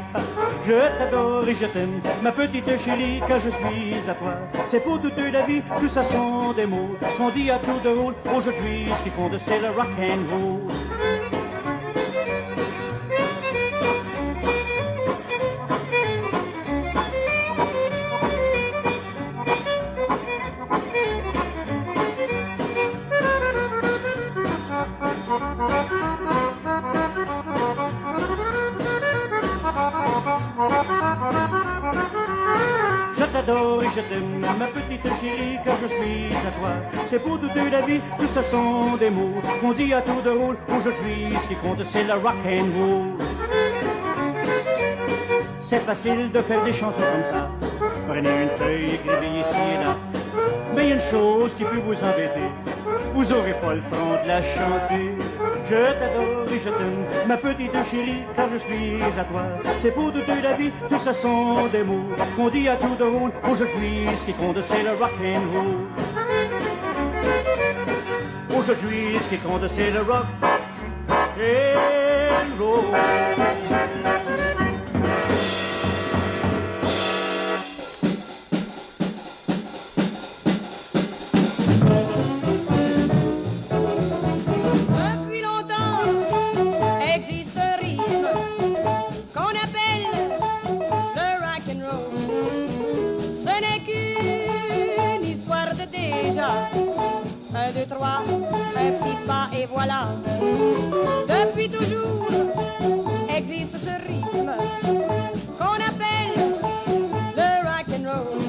Je t'adore et je t'aime, ma petite chérie, car je suis à toi. C'est pour toute la vie, tout ça sont des mots qu'on dit à tour de rôle. Aujourd'hui, ce qui compte, c'est le rock and roll. Ma petite chérie, car je suis à toi. C'est pour toute la vie, tout ça sont des mots qu'on dit à tour de rôle. Aujourd'hui, ce qui compte, c'est le rock and roll. C'est facile de faire des chansons comme ça. Prenez une feuille, écrivez ici et là. Mais il y a une chose qui peut vous embêter. Vous aurez pas le front de la chanter. Je t'adore et je t'aime, ma petite chérie, car je suis à toi. C'est pour toute la vie, tout ça sont des mots qu'on dit à tour de rôle. Aujourd'hui, ce qui compte, c'est le rock and roll. Aujourd'hui, ce qui compte, c'est le rock and roll. Trois, un petit pas et voilà. Depuis toujours existe ce rythme qu'on appelle le rock and roll.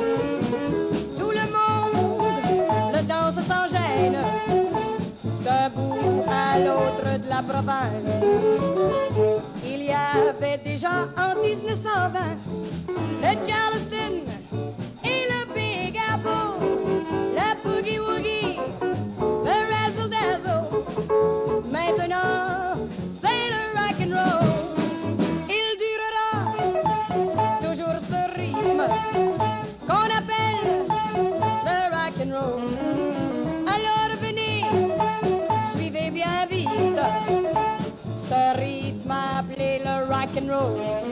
Tout le monde le danse sans gêne d'un bout à l'autre de la province. Il y avait déjà en 1920 le Charleston et le Big Apple, le Boogie Woogie, rock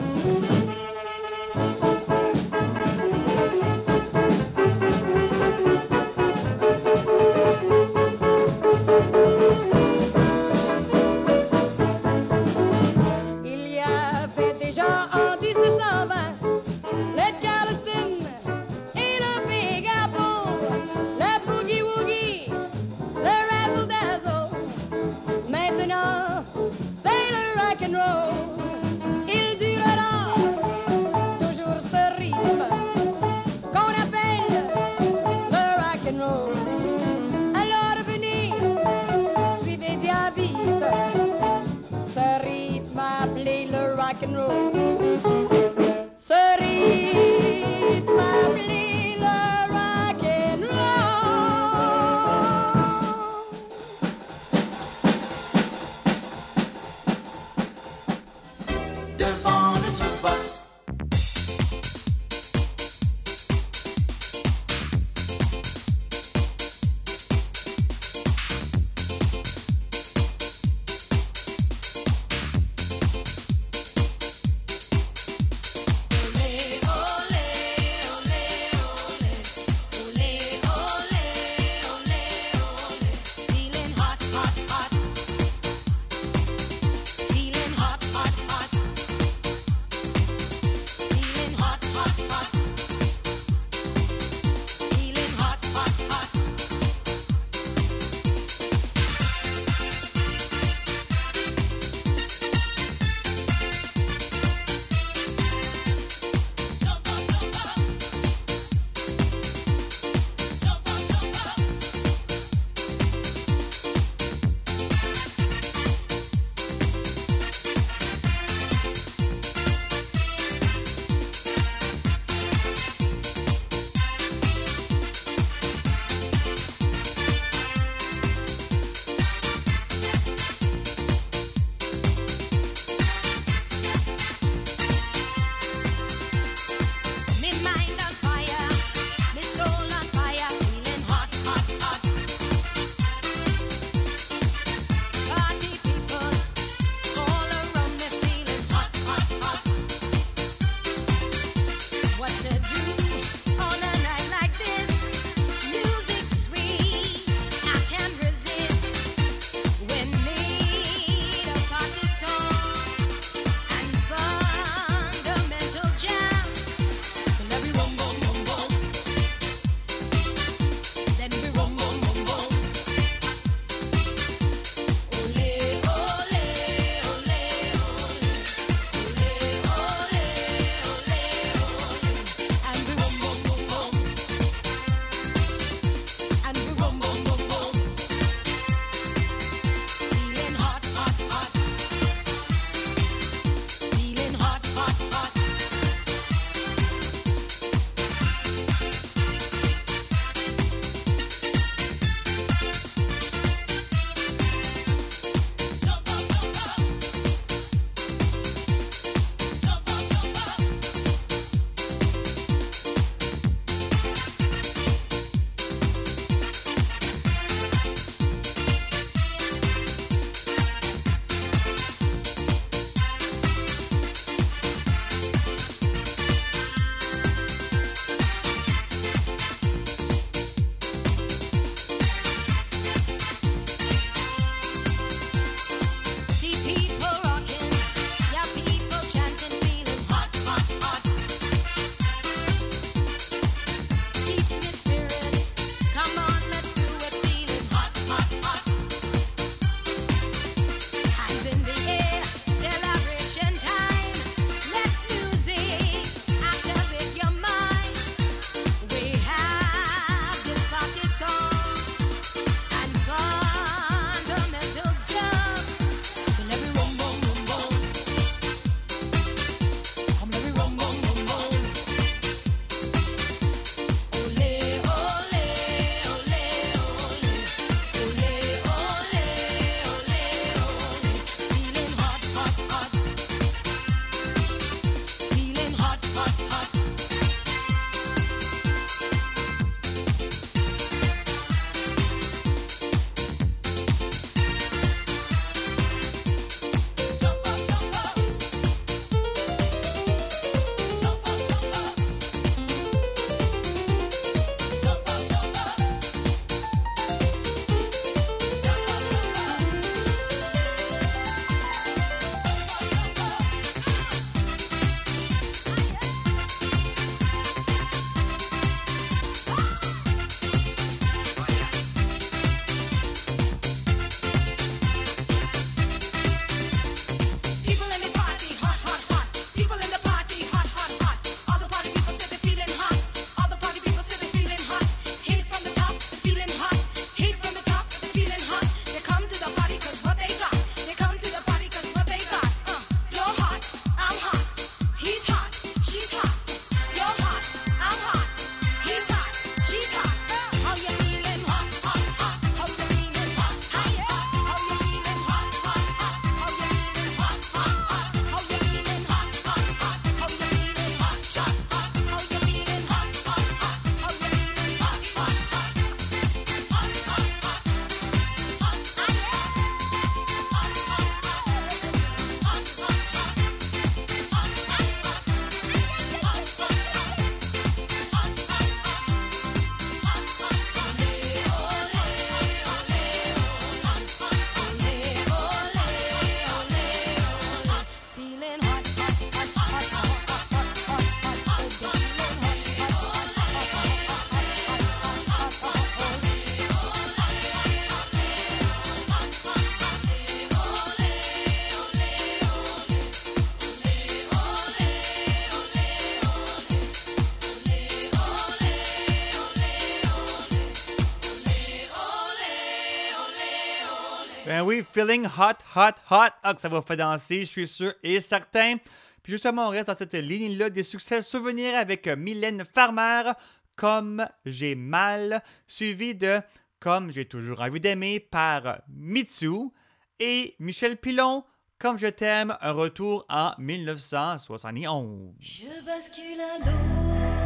Ben oui, Feeling Hot, Hot, Hot. Ah, que ça va faire danser, je suis sûr et certain. Puis justement, on reste dans cette ligne-là des succès souvenirs avec euh, Mylène Farmer, Comme j'ai mal, suivi de Comme j'ai toujours envie d'aimer par Mitsu et Michel Pilon, Comme je t'aime, un retour en 1971. Je bascule à l'eau.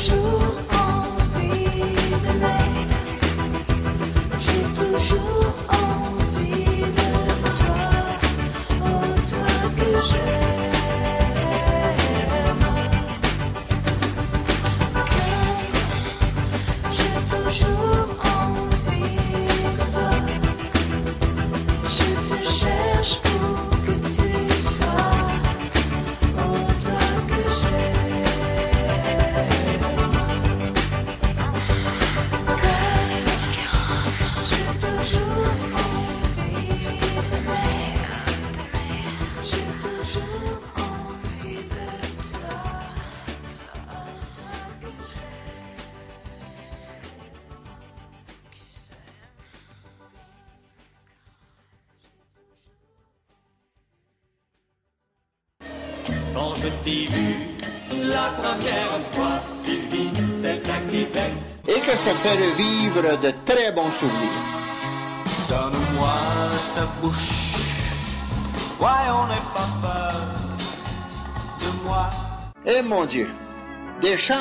主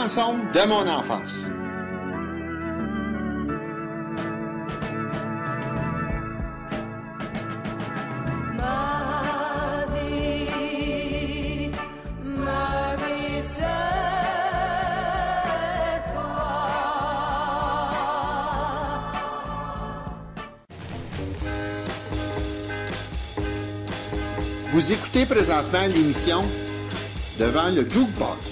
de mon enfance. Vous écoutez présentement l'émission Devant le Jukebox.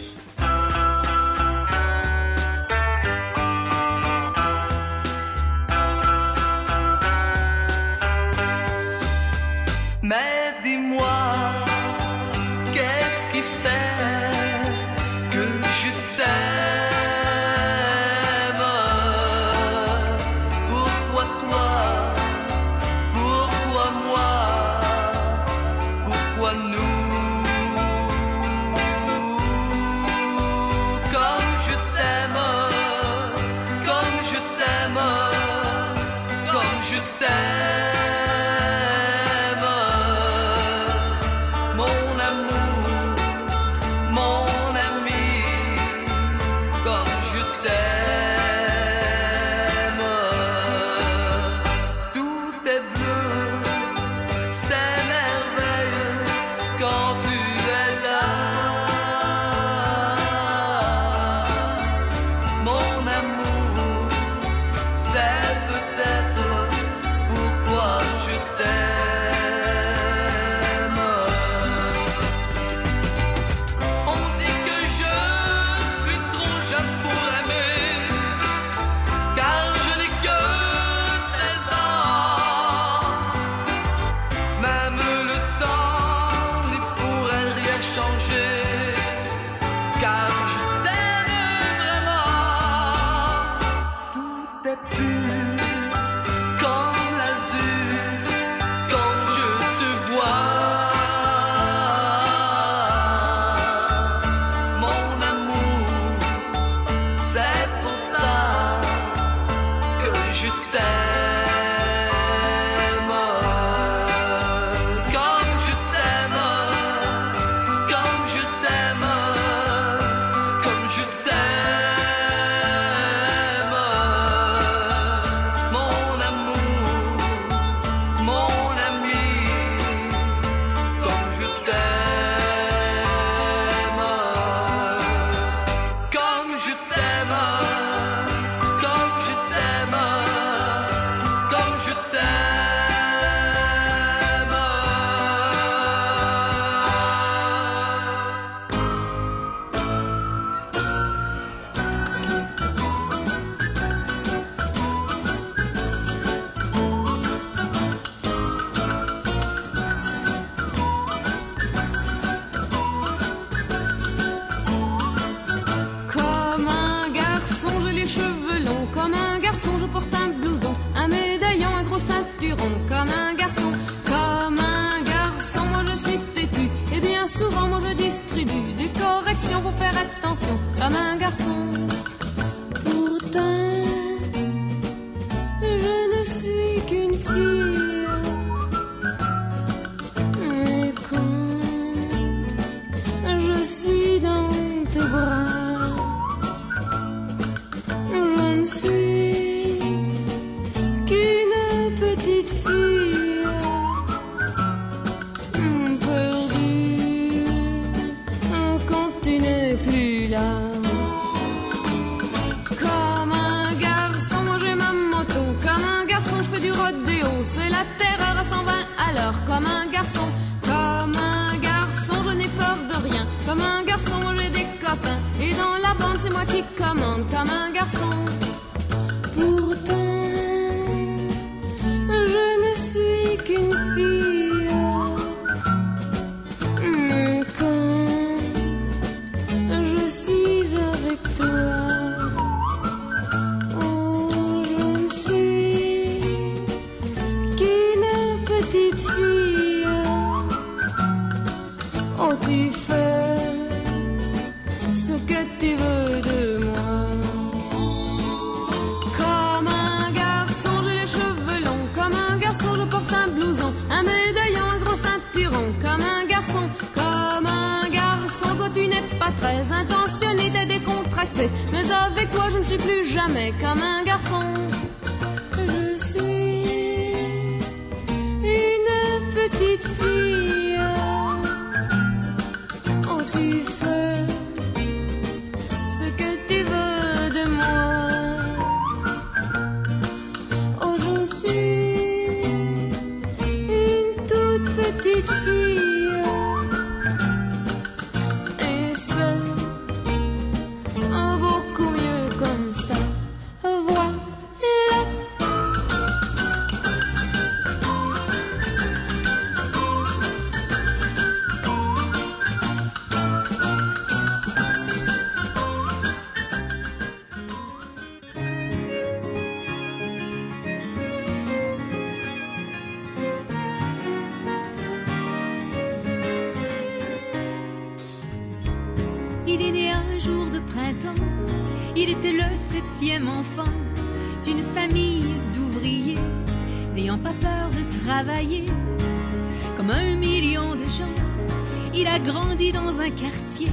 Il a grandi dans un quartier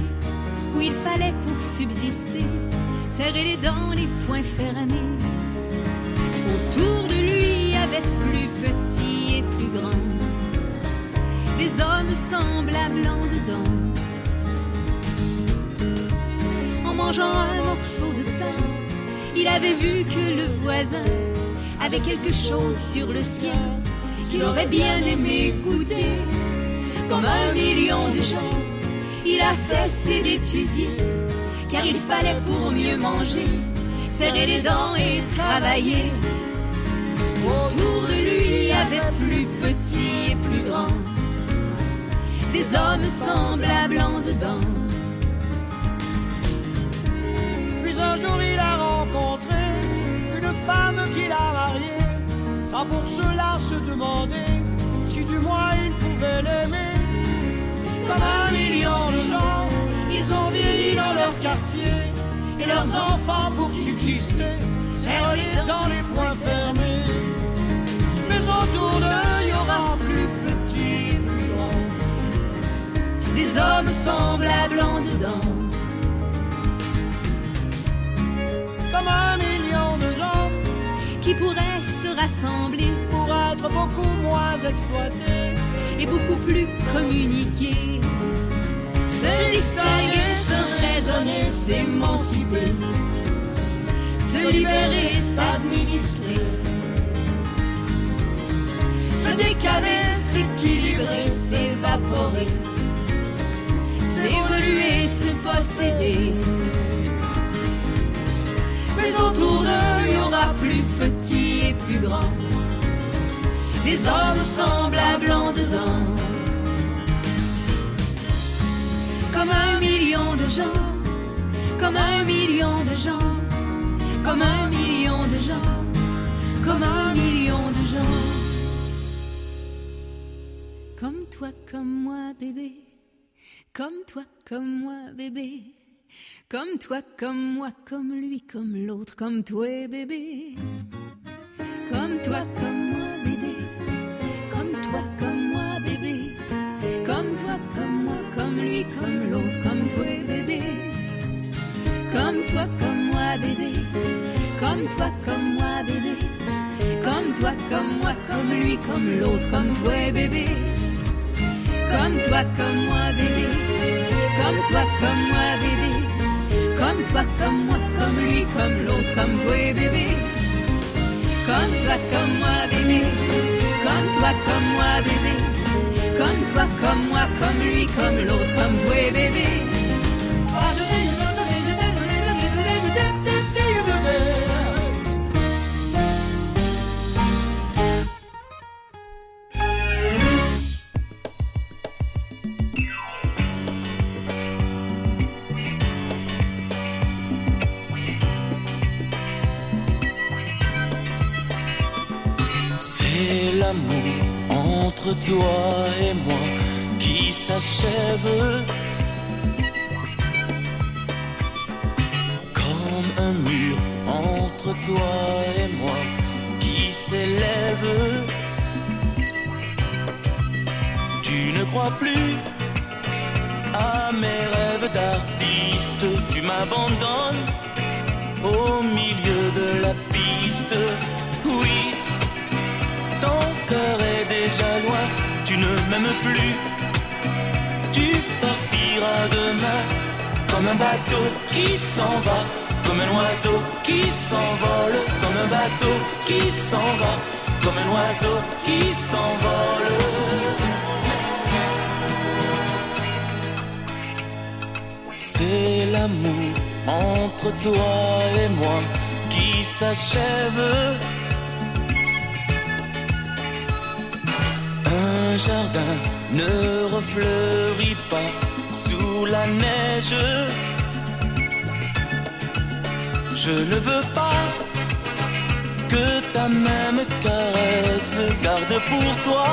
où il fallait pour subsister serrer les dents, les poings fermés. Autour de lui, il plus petits et plus grands, des hommes semblables en dedans en mangeant un morceau de pain. Il avait vu que le voisin avait quelque chose sur le ciel qu'il aurait bien aimé goûter. Comme un million de gens, il a cessé d'étudier, car il fallait pour mieux manger, serrer les dents et travailler. Autour de lui, il y avait plus petits et plus grands, des hommes semblables en dedans. Puis un jour il a rencontré une femme qu'il a mariée, sans pour cela se demander du moins il pouvait l'aimer. Comme un million de gens, ils ont vieilli dans leur quartier, et leurs enfants pour subsister, serrent les dents les poings fermés. Mais autour d'eux, il y aura plus petits et plus grands, des hommes semblables en dedans. comme un million de gens qui pourraient se rassembler être beaucoup moins exploités et beaucoup plus communiquer. Se distinguer, se raisonner, s'émanciper, se libérer, s'administrer, se décaler, s'équilibrer, s'évaporer, s'évoluer, se posséder. Mais autour d'eux, il y aura plus petits et plus grands, des hommes semblables en dedans. Comme un million de gens, comme un million de gens, comme un million de gens, comme un million de gens. Comme toi, comme moi, bébé. Comme toi, comme moi, bébé. Comme toi, comme moi, comme lui, comme l'autre, comme toi, bébé. Comme toi, comme comme lui, comme l'autre, comme toi, bébé. Comme toi, comme moi, bébé. Comme toi, comme moi, bébé. Comme toi, comme moi, comme lui, comme l'autre, comme toi, bébé. Comme toi, comme moi, bébé. Comme toi, comme moi, bébé. Comme toi, comme moi, comme lui, comme l'autre, comme toi, bébé. Comme toi, comme moi, bébé. Comme toi, comme moi, bébé. Comme toi, comme moi, comme lui, comme l'autre, comme toi, bébé. Entre toi et moi qui s'achève comme un mur entre toi et moi qui s'élève. Tu ne crois plus à mes rêves d'artiste, tu m'abandonnes au milieu de la piste. Tu ne m'aimes plus. Tu partiras demain comme un bateau qui s'en va, comme un oiseau qui s'envole, comme un bateau qui s'en va, comme un oiseau qui s'envole. C'est l'amour entre toi et moi qui s'achève. Jardin ne refleurit pas sous la neige. Je ne veux pas que ta même caresse garde pour toi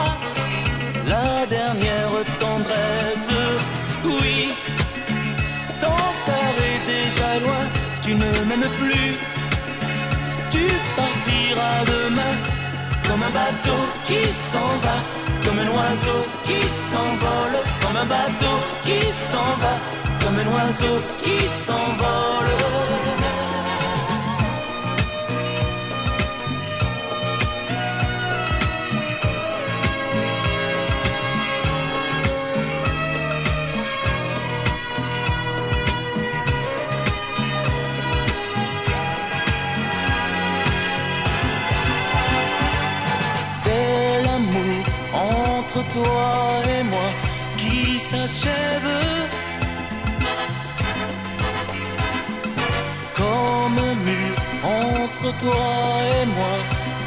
la dernière tendresse. Oui, ton cœur est déjà loin, tu ne m'aimes plus. Tu partiras demain comme un bateau qui s'en va, comme un oiseau qui s'envole, comme un bateau qui s'en va, comme un oiseau qui s'envole. Toi et moi qui s'achève comme un mur entre toi et moi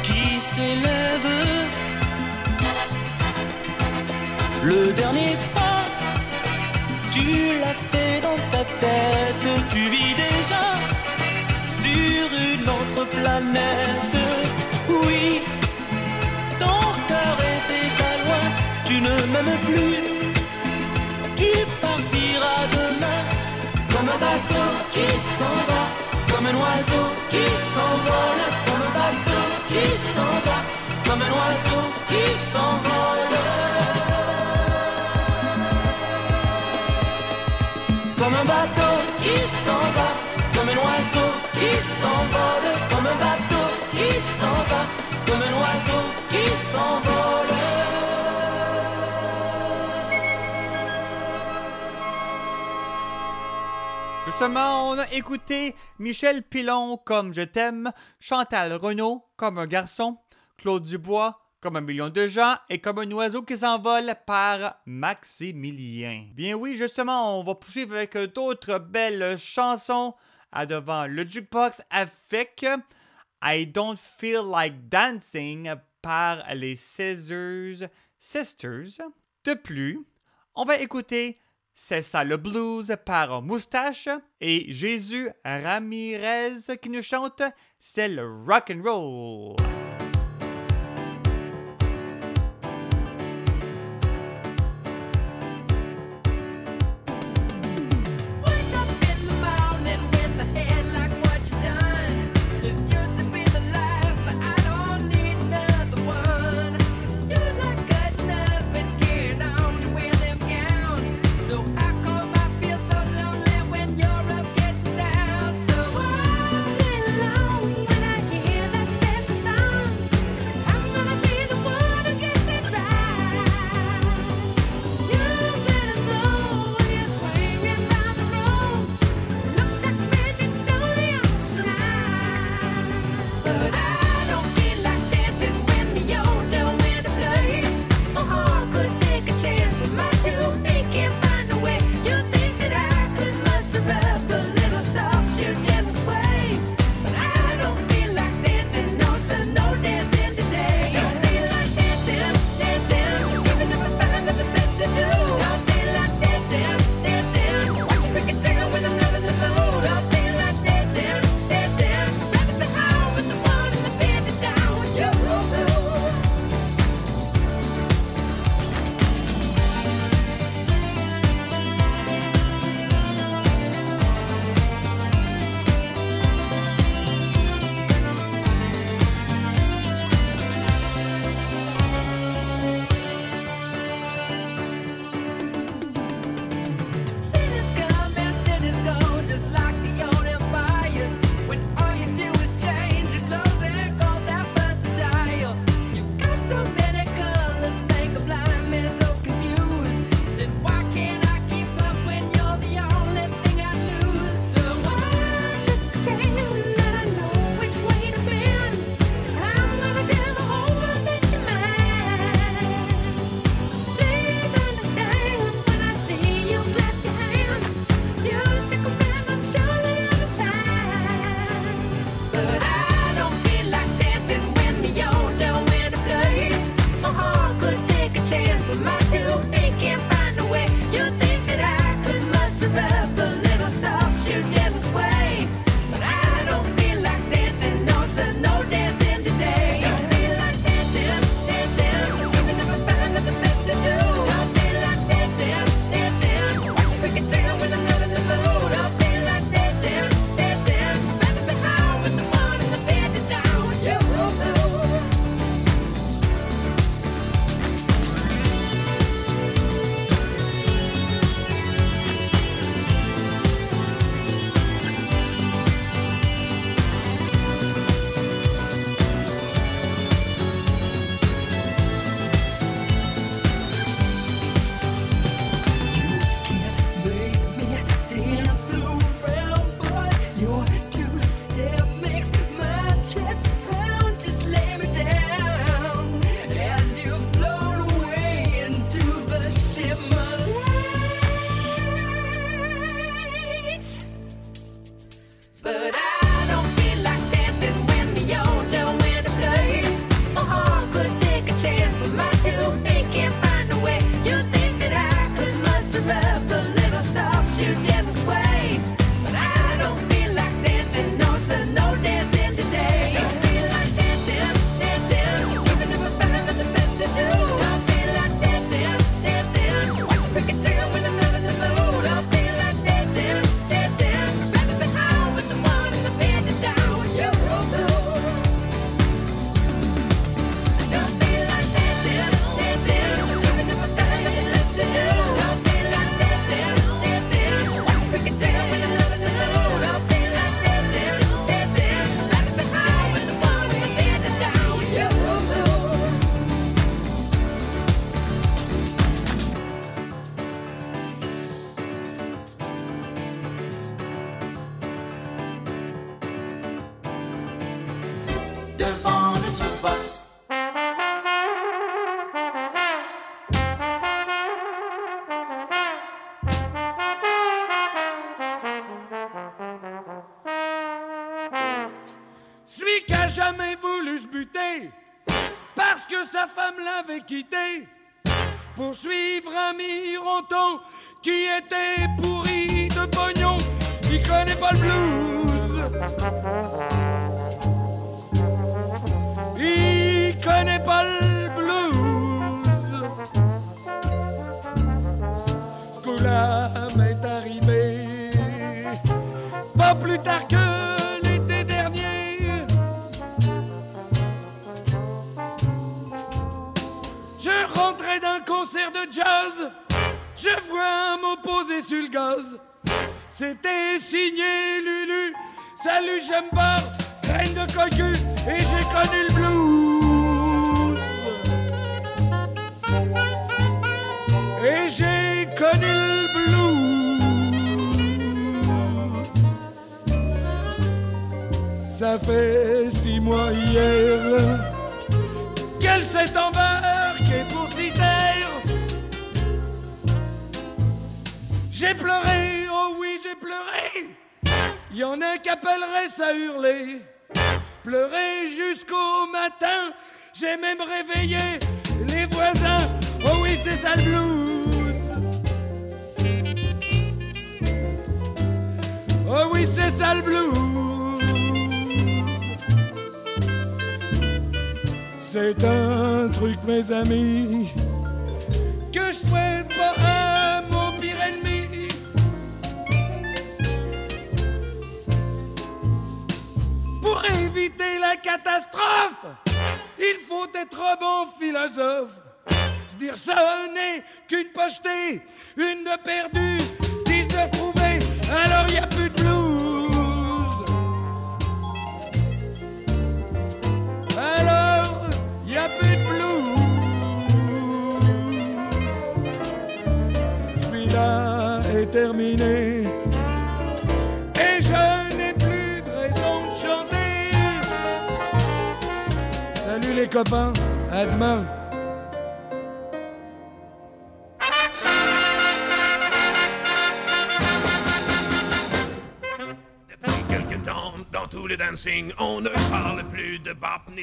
qui s'élève. Le dernier pas, tu l'as fait dans ta tête, tu vis déjà sur une autre planète. Oui, ne m'aimes plus. Tu partiras demain comme un bateau qui s'en va, comme un oiseau qui s'envole, comme un bateau qui s'en va, comme un oiseau qui s'envole. Comme un bateau qui s'en va, comme un oiseau qui s'envole, comme un bateau qui s'en va, comme un oiseau qui s'envole. Justement, on a écouté Michel Pilon comme Je t'aime, Chantal Renaud comme un garçon, Claude Dubois comme un million de gens et comme un oiseau qui s'envole par Maximilien. Bien oui, justement, on va poursuivre avec d'autres belles chansons à devant le jukebox avec I Don't Feel Like Dancing par les Scissors Sisters. De plus, on va écouter C'est ça le blues par Moustache et Jésus Ramirez qui nous chante C'est le rock and roll.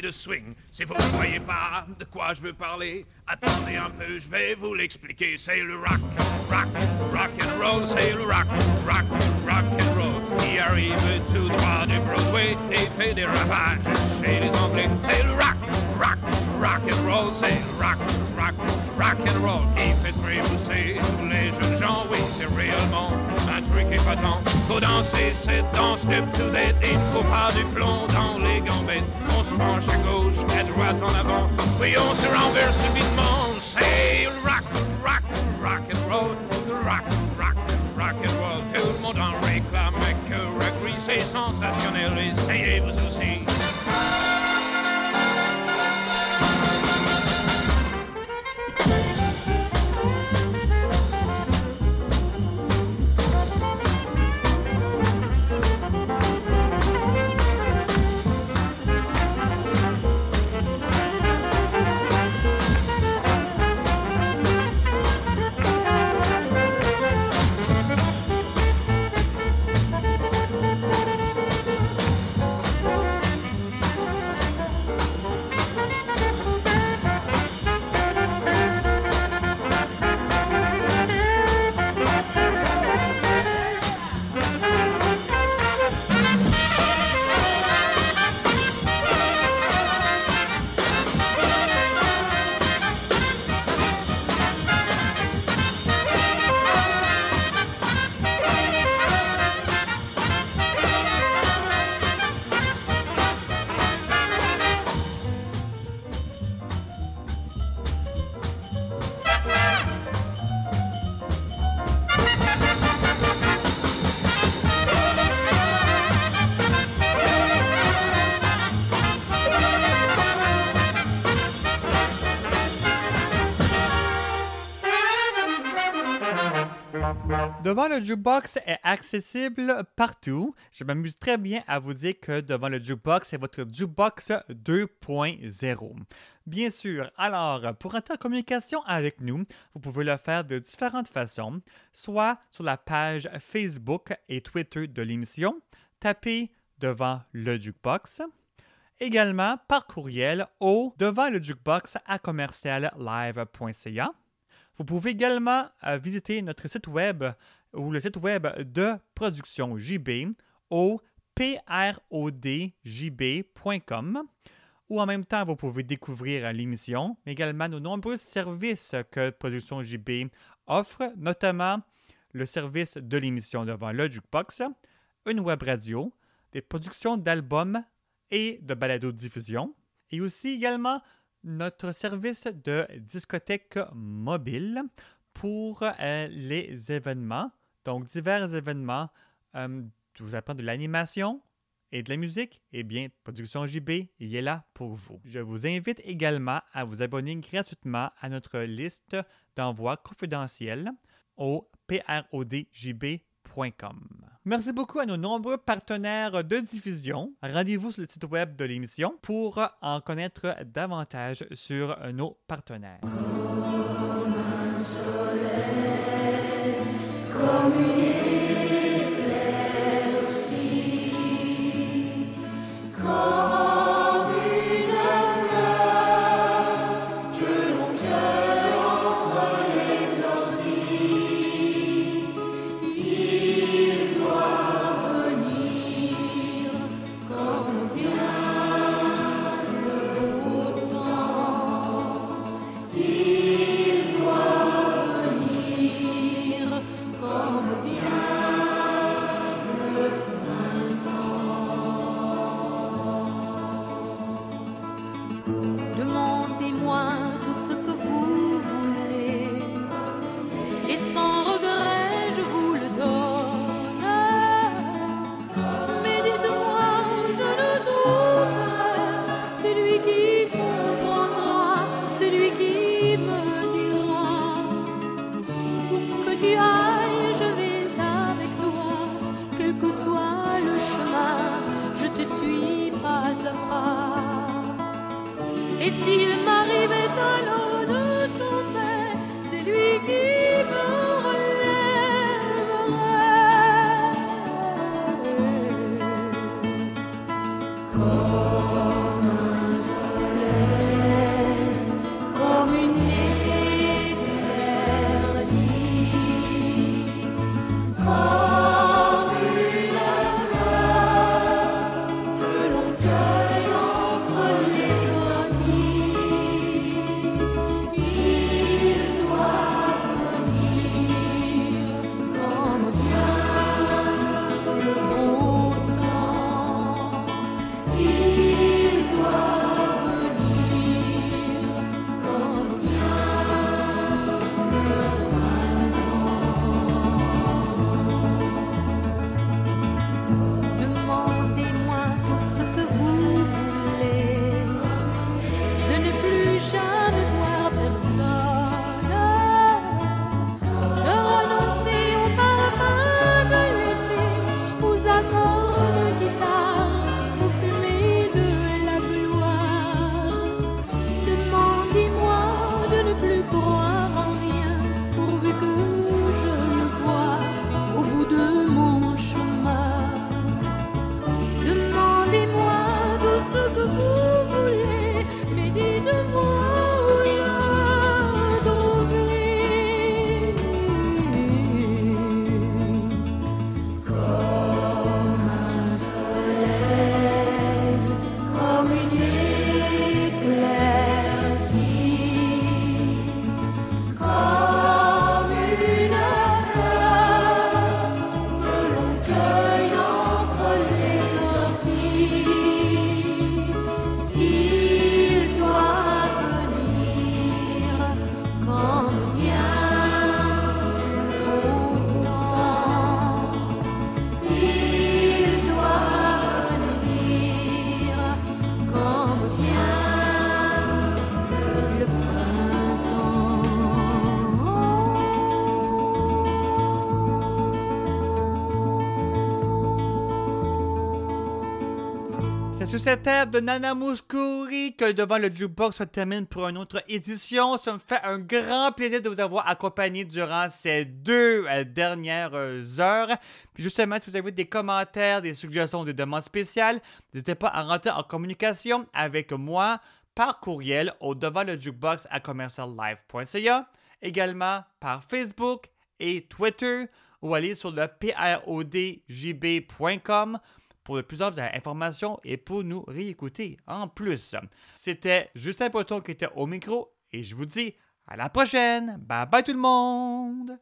de swing. Si vous ne voyez pas de quoi je veux parler, attendez un peu, je vais vous l'expliquer. C'est le rock, rock, rock and roll, c'est le rock, rock, rock and roll. Qui arrive tout droit du Broadway et fait des ravages chez les Anglais. C'est le rock, rock, rock and roll, c'est le rock, rock, rock and roll. Qui fait très trémousser tous les jeunes gens, oui, c'est réellement un truc épatant. Faut danser cette danse, step to date, il faut pas du plomb. Marche à gauche, à droite, en avant. Oui, on se renverse subitement. Devant le jukebox est accessible partout. Je m'amuse très bien à vous dire que devant le jukebox, c'est votre jukebox 2.0. Bien sûr, alors, pour entrer en communication avec nous, vous pouvez le faire de différentes façons, soit sur la page Facebook et Twitter de l'émission, tapez devant le jukebox, également par courriel au devant le jukebox à commerciallive.ca. Vous pouvez également euh, visiter notre site web ou le site web de Production JB au prodjb.com ou en même temps, vous pouvez découvrir l'émission, mais également nos nombreux services que Production JB offre, notamment le service de l'émission devant le jukebox, une web radio, des productions d'albums et de balado-diffusion, et aussi également notre service de discothèque mobile pour euh, les événements. Donc, divers événements. Euh, je vous apprends de l'animation et de la musique. Eh bien, Production JB, il est là pour vous. Je vous invite également à vous abonner gratuitement à notre liste d'envois confidentiels au prodjb.com. Merci beaucoup à nos nombreux partenaires de diffusion. Rendez-vous sur le site web de l'émission pour en connaître davantage sur nos partenaires. Cette air de Nana Mouskouri que devant le jukebox se termine pour une autre édition. Ça me fait un grand plaisir de vous avoir accompagné durant ces deux euh, dernières heures. Puis justement, si vous avez des commentaires, des suggestions, des demandes spéciales, n'hésitez pas à rentrer en communication avec moi par courriel au devant le jukebox à commerciallive.ca, également par Facebook et Twitter ou aller sur le prodjb.com pour de plus amples informations et pour nous réécouter en plus. C'était Justin Poton qui était au micro et je vous dis à la prochaine. Bye bye tout le monde!